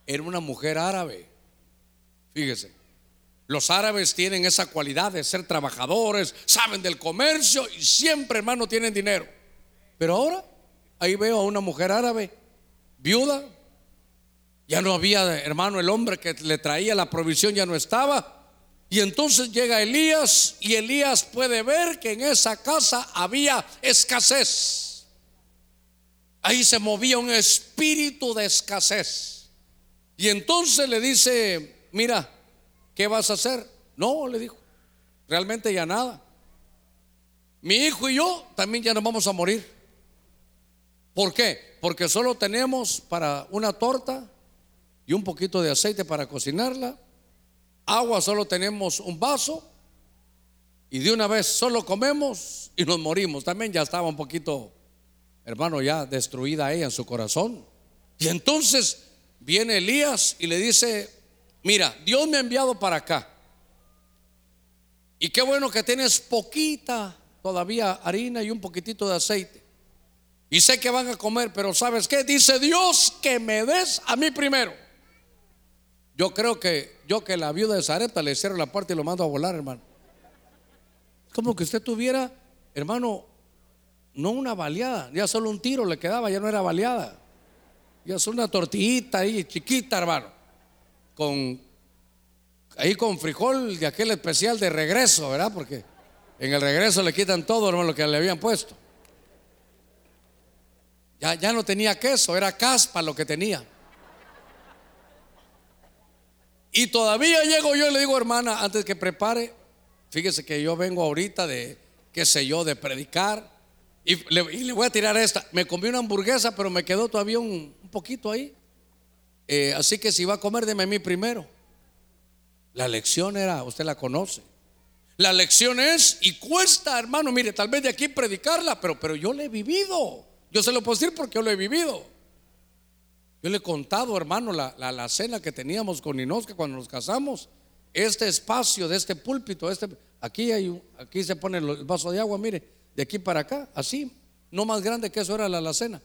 era una mujer árabe. Fíjese, los árabes tienen esa cualidad de ser trabajadores, saben del comercio y siempre, hermano, tienen dinero. Pero ahora, ahí veo a una mujer árabe, viuda, ya no había, hermano, el hombre que le traía la provisión ya no estaba. Y entonces llega Elías y Elías puede ver que en esa casa había escasez. Ahí se movía un espíritu de escasez. Y entonces le dice, mira, ¿qué vas a hacer? No, le dijo, realmente ya nada. Mi hijo y yo también ya nos vamos a morir. ¿Por qué? Porque solo tenemos para una torta y un poquito de aceite para cocinarla. Agua solo tenemos un vaso y de una vez solo comemos y nos morimos. También ya estaba un poquito, hermano, ya destruida ella en su corazón. Y entonces viene Elías y le dice, mira, Dios me ha enviado para acá. Y qué bueno que tienes poquita todavía harina y un poquitito de aceite. Y sé que van a comer, pero ¿sabes qué? Dice Dios que me des a mí primero. Yo creo que yo que la viuda de Zarepta le cierro la puerta y lo mando a volar, hermano. Como que usted tuviera, hermano, no una baleada, ya solo un tiro le quedaba, ya no era baleada. Ya es una tortillita ahí, chiquita, hermano. Con ahí con frijol de aquel especial de regreso, ¿verdad? Porque en el regreso le quitan todo, hermano, lo que le habían puesto. Ya, ya no tenía queso, era caspa lo que tenía. Y todavía llego yo y le digo, hermana, antes que prepare, fíjese que yo vengo ahorita de, qué sé yo, de predicar. Y le, voy a tirar esta. Me comí una hamburguesa, pero me quedó todavía un, poquito ahí. Eh, así que si va a comer, deme a mí primero. La lección era, usted la conoce. La lección es, y cuesta, hermano, mire, tal vez de aquí predicarla, pero, pero yo la he vivido. Yo se lo puedo decir porque yo lo he vivido. Yo le he contado, hermano, la, la, cena que teníamos con Inosca cuando nos casamos. Este espacio de este púlpito, este, aquí, hay, aquí se pone el vaso de agua, mire, de aquí para acá, así, no más grande que eso era la alacena.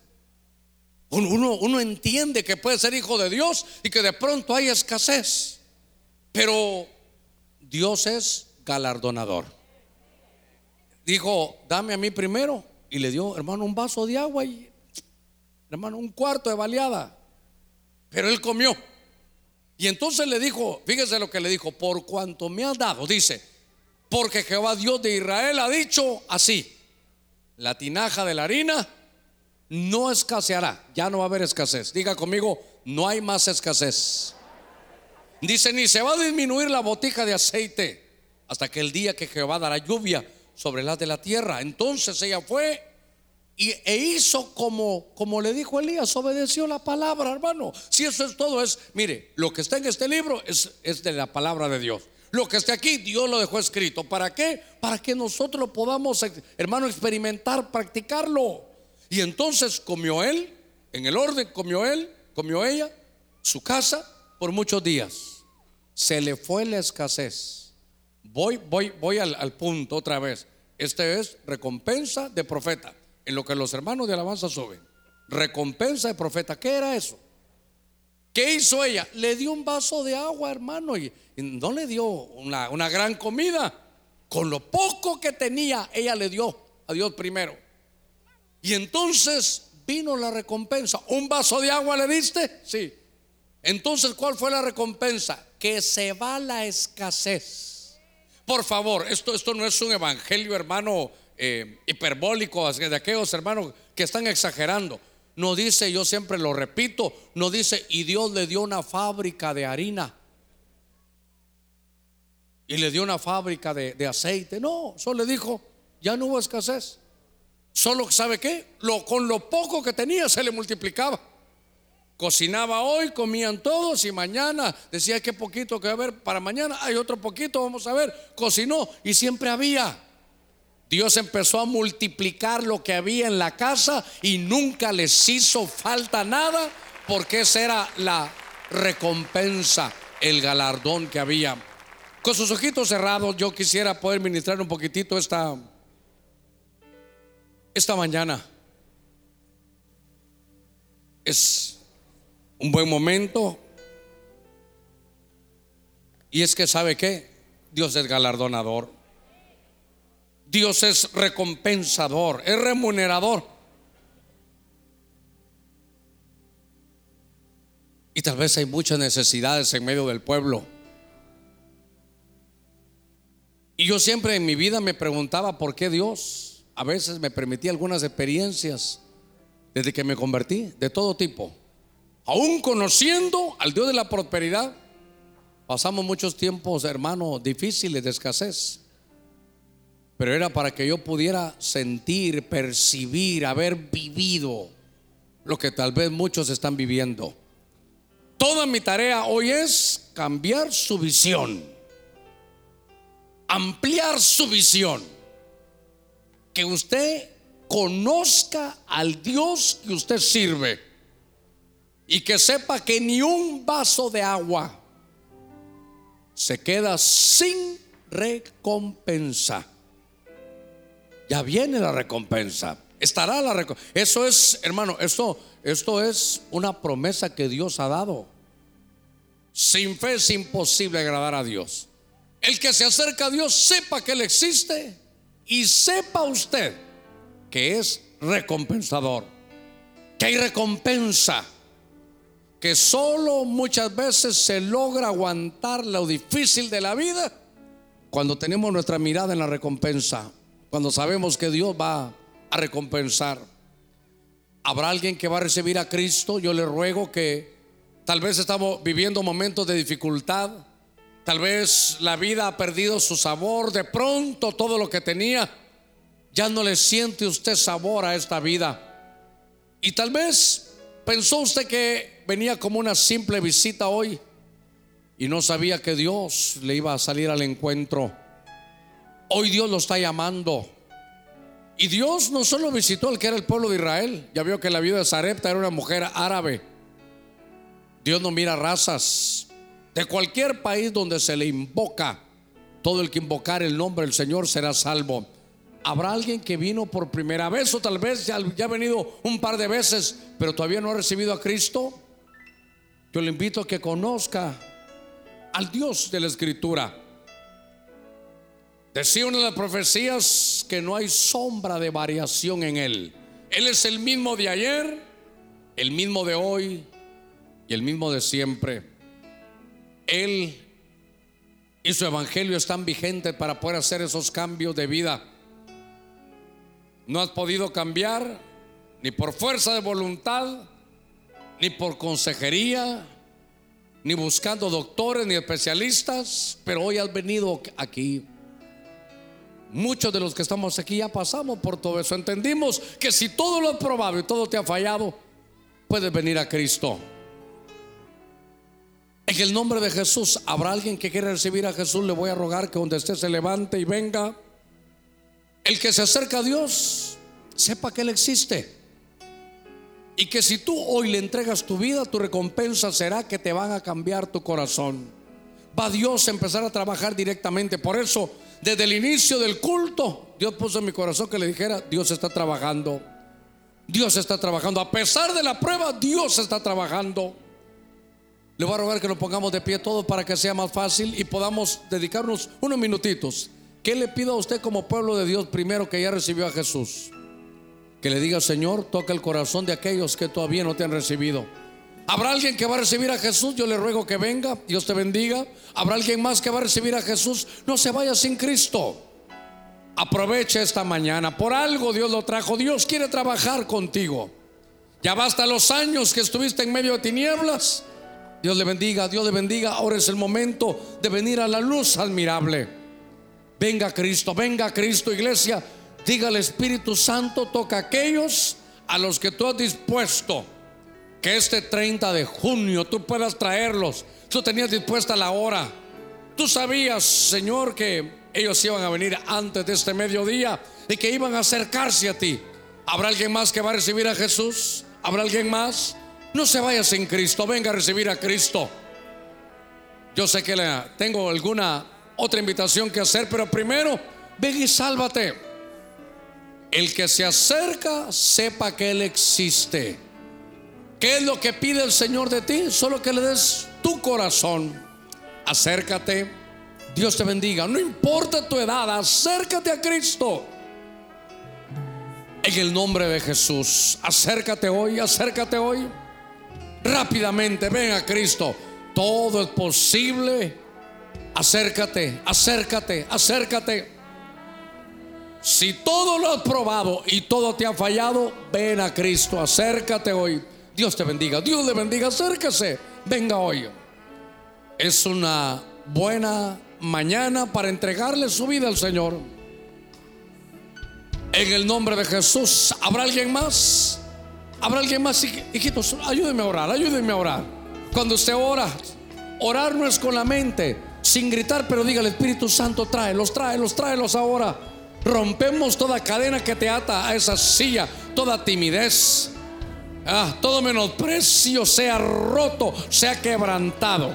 Uno, entiende que puede ser hijo de Dios y que de pronto hay escasez, pero Dios es galardonador. Dijo, dame a mí primero y le dio, hermano, un vaso de agua y, hermano, un cuarto de baleada. Pero él comió. Y entonces le dijo, fíjese lo que le dijo, por cuanto me has dado, dice, porque Jehová Dios de Israel ha dicho así, la tinaja de la harina no escaseará, ya no va a haber escasez. Diga conmigo, no hay más escasez. Dice, ni se va a disminuir la botija de aceite hasta que el día que Jehová dará lluvia sobre las de la tierra. Entonces ella fue y, e hizo como, como le dijo Elías, obedeció la palabra, hermano. Si eso es todo, es, mire, lo que está en este libro es, es de la palabra de Dios. Lo que está aquí, Dios lo dejó escrito. ¿Para qué? Para que nosotros podamos, hermano, experimentar, practicarlo. Y entonces comió él, en el orden, comió él, comió ella, su casa, por muchos días. Se le fue la escasez. Voy, voy, voy al, punto otra vez. Este es recompensa de profeta, en lo que los hermanos de alabanza suben. Recompensa de profeta. ¿Qué era eso? ¿Qué hizo ella? Le dio un vaso de agua, hermano, y, no le dio una, una gran comida. Con lo poco que tenía, ella le dio a Dios primero. Y entonces vino la recompensa. ¿Un vaso de agua le diste? Sí. Entonces, ¿cuál fue la recompensa? Que se va la escasez. Por favor, esto, esto no es un evangelio, hermano, eh, hiperbólico de aquellos hermanos que están exagerando. No dice, yo siempre lo repito, no dice, y Dios le dio una fábrica de harina. Y le dio una fábrica de, aceite. No, solo le dijo, ya no hubo escasez. Solo sabe qué, lo, con lo poco que tenía se le multiplicaba. Cocinaba hoy, comían todos y mañana decía que poquito que haber para mañana, hay otro poquito, vamos a ver. Cocinó y siempre había. Dios empezó a multiplicar lo que había en la casa y nunca les hizo falta nada porque esa era la recompensa, el galardón que había. Con sus ojitos cerrados yo quisiera poder ministrar un poquitito esta esta mañana es un buen momento. Y es que sabe que Dios es galardonador. Dios es recompensador, es remunerador. Y tal vez hay muchas necesidades en medio del pueblo. Y yo siempre en mi vida me preguntaba por qué Dios a veces me permití algunas experiencias desde que me convertí, de todo tipo. Aún conociendo al Dios de la prosperidad, pasamos muchos tiempos, hermano, difíciles de escasez. Pero era para que yo pudiera sentir, percibir, haber vivido lo que tal vez muchos están viviendo. Toda mi tarea hoy es cambiar su visión, ampliar su visión que usted conozca al Dios que usted sirve y que sepa que ni un vaso de agua se queda sin recompensa. Ya viene la recompensa. Estará la recompensa. Eso es, hermano, esto, esto es una promesa que Dios ha dado. Sin fe es imposible agradar a Dios. El que se acerca a Dios sepa que Él existe y sepa usted que es recompensador, que hay recompensa, que solo muchas veces se logra aguantar lo difícil de la vida cuando tenemos nuestra mirada en la recompensa, cuando sabemos que Dios va a recompensar. ¿Habrá alguien que va a recibir a Cristo? Yo le ruego que tal vez estamos viviendo momentos de dificultad, Tal vez la vida ha perdido su sabor, de pronto todo lo que tenía, ya no le siente usted sabor a esta vida. Y tal vez pensó usted que venía como una simple visita hoy y no sabía que Dios le iba a salir al encuentro. Hoy Dios lo está llamando. Y Dios no solo visitó al que era el pueblo de Israel, ya vio que la viuda de Sarepta era una mujer árabe. Dios no mira razas, de cualquier país donde se le invoca, todo el que invocar el nombre del Señor será salvo. Habrá alguien que vino por primera vez o tal vez ya, ya ha venido un par de veces, pero todavía no ha recibido a Cristo. Yo le invito a que conozca al Dios de la Escritura. Decía una de las profecías que no hay sombra de variación en Él. Él es el mismo de ayer, el mismo de hoy y el mismo de siempre. Él y su evangelio están vigentes para poder hacer esos cambios de vida. No has podido cambiar ni por fuerza de voluntad, ni por consejería, ni buscando doctores ni especialistas, pero hoy has venido aquí. Muchos de los que estamos aquí ya pasamos por todo eso. Entendimos que si todo lo has probado y todo te ha fallado, puedes venir a Cristo. En el nombre de Jesús, ¿habrá alguien que quiera recibir a Jesús? Le voy a rogar que donde esté se levante y venga. El que se acerca a Dios, sepa que Él existe. Y que si tú hoy le entregas tu vida, tu recompensa será que te van a cambiar tu corazón. Va Dios a empezar a trabajar directamente. Por eso, desde el inicio del culto, Dios puso en mi corazón que le dijera, Dios está trabajando. Dios está trabajando. A pesar de la prueba, Dios está trabajando. Le voy a rogar que nos pongamos de pie todos para que sea más fácil y podamos dedicarnos unos minutitos. ¿Qué le pido a usted como pueblo de Dios primero que ya recibió a Jesús? Que le diga, Señor, toca el corazón de aquellos que todavía no te han recibido. ¿Habrá alguien que va a recibir a Jesús? Yo le ruego que venga, Dios te bendiga. ¿Habrá alguien más que va a recibir a Jesús? No se vaya sin Cristo. Aproveche esta mañana. Por algo Dios lo trajo. Dios quiere trabajar contigo. Ya basta los años que estuviste en medio de tinieblas. Dios le bendiga, Dios le bendiga. Ahora es el momento de venir a la luz admirable. Venga Cristo, venga Cristo, iglesia. Diga al Espíritu Santo, toca a aquellos a los que tú has dispuesto que este 30 de junio tú puedas traerlos. Tú tenías dispuesta la hora. Tú sabías, Señor, que ellos iban a venir antes de este mediodía y que iban a acercarse a ti. ¿Habrá alguien más que va a recibir a Jesús? ¿Habrá alguien más? No se vaya sin Cristo, venga a recibir a Cristo. Yo sé que le, tengo alguna otra invitación que hacer, pero primero, ven y sálvate. El que se acerca, sepa que Él existe. ¿Qué es lo que pide el Señor de ti? Solo que le des tu corazón. Acércate. Dios te bendiga. No importa tu edad, acércate a Cristo. En el nombre de Jesús, acércate hoy, acércate hoy rápidamente, ven a Cristo. Todo es posible. Acércate, acércate, acércate. Si todo lo has probado y todo te ha fallado, ven a Cristo, acércate hoy. Dios te bendiga, Dios le bendiga, acérquese, venga hoy. Es una buena mañana para entregarle su vida al Señor. En el nombre de Jesús, ¿habrá alguien más? Habrá alguien más, hijitos, ayúdenme a orar, ayúdenme a orar. Cuando usted ora, orar no es con la mente, sin gritar, pero diga el Espíritu Santo, tráelos, tráelos, tráelos ahora. Rompemos toda cadena que te ata a esa silla, toda timidez, ah, todo menosprecio sea roto, sea quebrantado.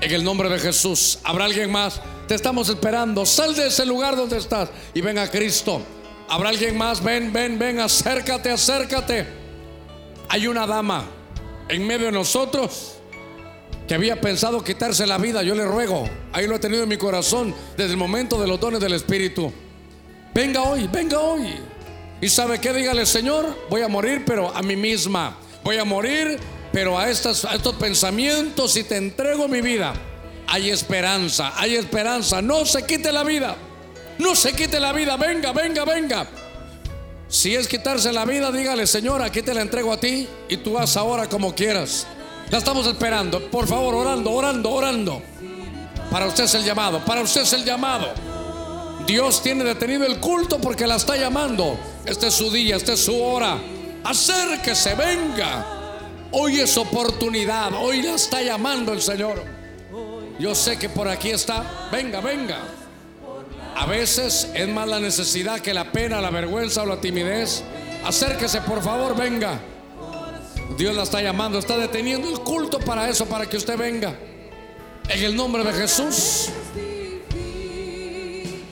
En el nombre de Jesús, ¿habrá alguien más? Te estamos esperando. Sal de ese lugar donde estás y ven a Cristo. ¿Habrá alguien más? Ven, ven, ven, acércate, acércate. Hay una dama en medio de nosotros que había pensado quitarse la vida. Yo le ruego, ahí lo he tenido en mi corazón desde el momento de los dones del Espíritu. Venga hoy, venga hoy. Y sabe qué, dígale, Señor, voy a morir, pero a mí misma. Voy a morir, pero a, a estos pensamientos y te entrego mi vida. Hay esperanza, hay esperanza. No se quite la vida. No se quite la vida. Venga, venga, venga. Si es quitarse la vida, dígale, Señor, aquí te la entrego a ti y tú vas ahora como quieras. La estamos esperando. Por favor, orando, orando, orando. Para usted es el llamado, para usted es el llamado. Dios tiene detenido el culto porque la está llamando. Este es su día, esta es su hora. Acérquese, venga. Hoy es oportunidad, hoy la está llamando el Señor. Yo sé que por aquí está. Venga, venga. A veces es más la necesidad que la pena, la vergüenza o la timidez. Acérquese, por favor, venga. Dios la está llamando, está deteniendo el culto para eso, para que usted venga. En el nombre de Jesús.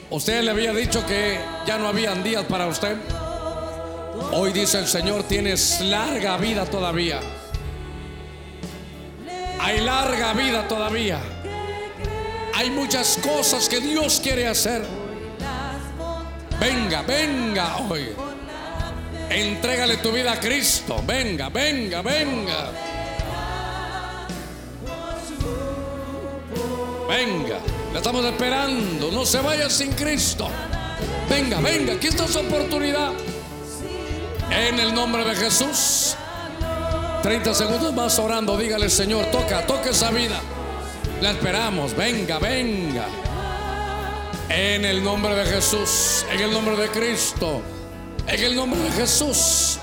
Usted le había dicho que ya no habían días para usted. Hoy dice el Señor, tienes larga vida todavía. Hay larga vida todavía. Hay muchas cosas que Dios quiere hacer. Venga, venga hoy. Entrégale tu vida a Cristo. Venga, venga, venga. Venga, la estamos esperando. No se vaya sin Cristo. Venga, venga, aquí está su oportunidad. En el nombre de Jesús. 30 segundos más orando. Dígale, Señor, toca, toca esa vida. La esperamos. Venga, venga. En el nombre de Jesús. En el nombre de Cristo. En el nombre de Jesús.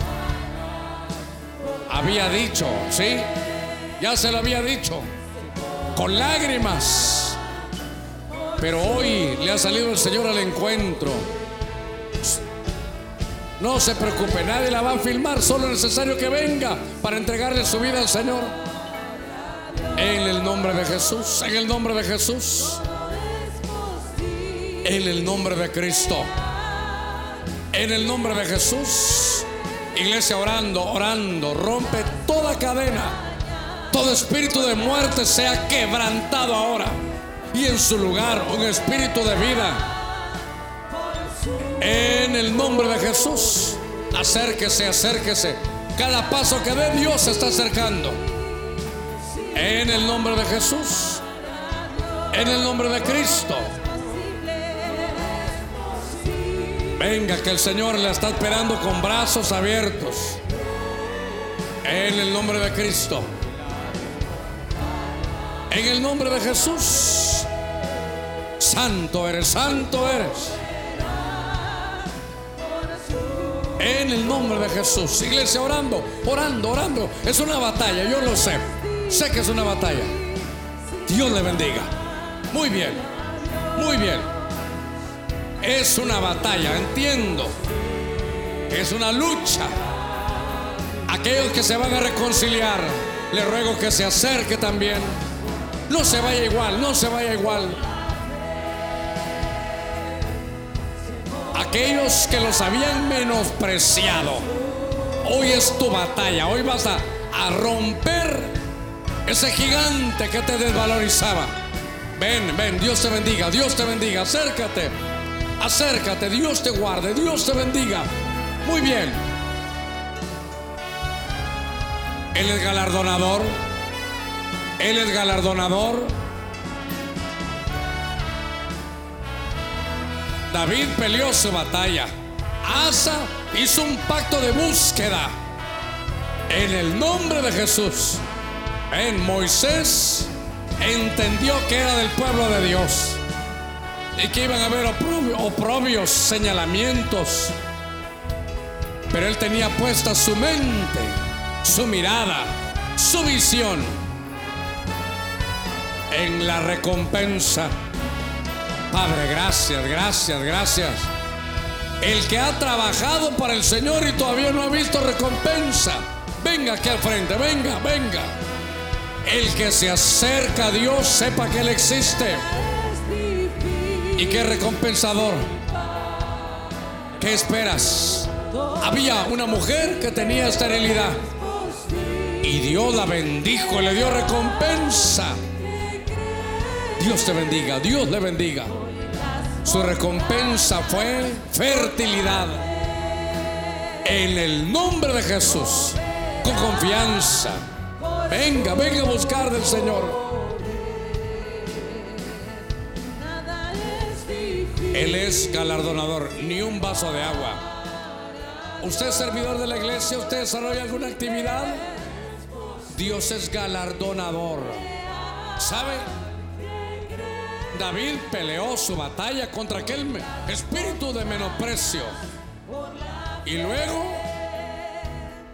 Había dicho, ¿sí? Ya se lo había dicho. Con lágrimas. Pero hoy le ha salido el Señor al encuentro. No se preocupe, nadie la va a filmar, solo es necesario que venga para entregarle su vida al Señor. En el nombre de Jesús, en el nombre de Jesús, en el nombre de Cristo, en el nombre de Jesús. Iglesia orando, orando, rompe toda cadena, todo espíritu de muerte sea quebrantado ahora y en su lugar un espíritu de vida en el nombre de Jesús, acérquese, acérquese. Cada paso que dé Dios se está acercando. En el nombre de Jesús. En el nombre de Cristo. Venga, que el Señor le está esperando con brazos abiertos. En el nombre de Cristo. En el nombre de Jesús. Santo eres, santo eres. En el nombre de Jesús. Iglesia orando, orando, orando. Es una batalla, yo lo sé. Sé que es una batalla. Dios le bendiga. Muy bien, muy bien. Es una batalla, entiendo. Es una lucha. Aquellos que se van a reconciliar, le ruego que se acerque también. No se vaya igual, no se vaya igual. aquellos que los habían menospreciado. Hoy es tu batalla, hoy vas a, a romper ese gigante que te desvalorizaba. Ven, ven, Dios te bendiga, Dios te bendiga, acércate, acércate, Dios te guarde, Dios te bendiga. Muy bien. Él es galardonador, Él es galardonador. David peleó su batalla. Asa hizo un pacto de búsqueda. En el nombre de Jesús. En Moisés entendió que era del pueblo de Dios. Y que iban a haber oprobios, señalamientos. Pero él tenía puesta su mente, su mirada, su visión en la recompensa Padre, gracias, gracias, gracias. El que ha trabajado para el Señor y todavía no ha visto recompensa, venga aquí al frente, venga, venga. El que se acerca a Dios sepa que Él existe. Y que recompensador. ¿Qué esperas? Había una mujer que tenía esterilidad. Y Dios la bendijo le dio recompensa. Dios te bendiga, Dios le bendiga. Su recompensa fue fertilidad. En el nombre de Jesús, con confianza. Venga, venga a buscar del Señor. Él es galardonador, ni un vaso de agua. ¿Usted es servidor de la iglesia? ¿Usted desarrolla alguna actividad? Dios es galardonador. ¿Sabe? David peleó su batalla contra aquel espíritu de menosprecio. Y luego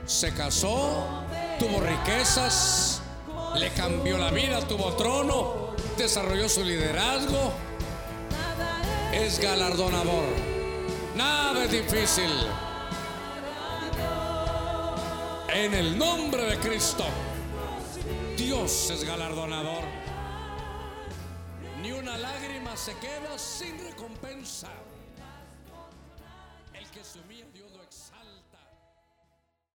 se casó, tuvo riquezas, le cambió la vida, tuvo trono, desarrolló su liderazgo. Es galardonador. Nada es difícil. En el nombre de Cristo, Dios es galardonador. Ni una lágrima se queda sin recompensa.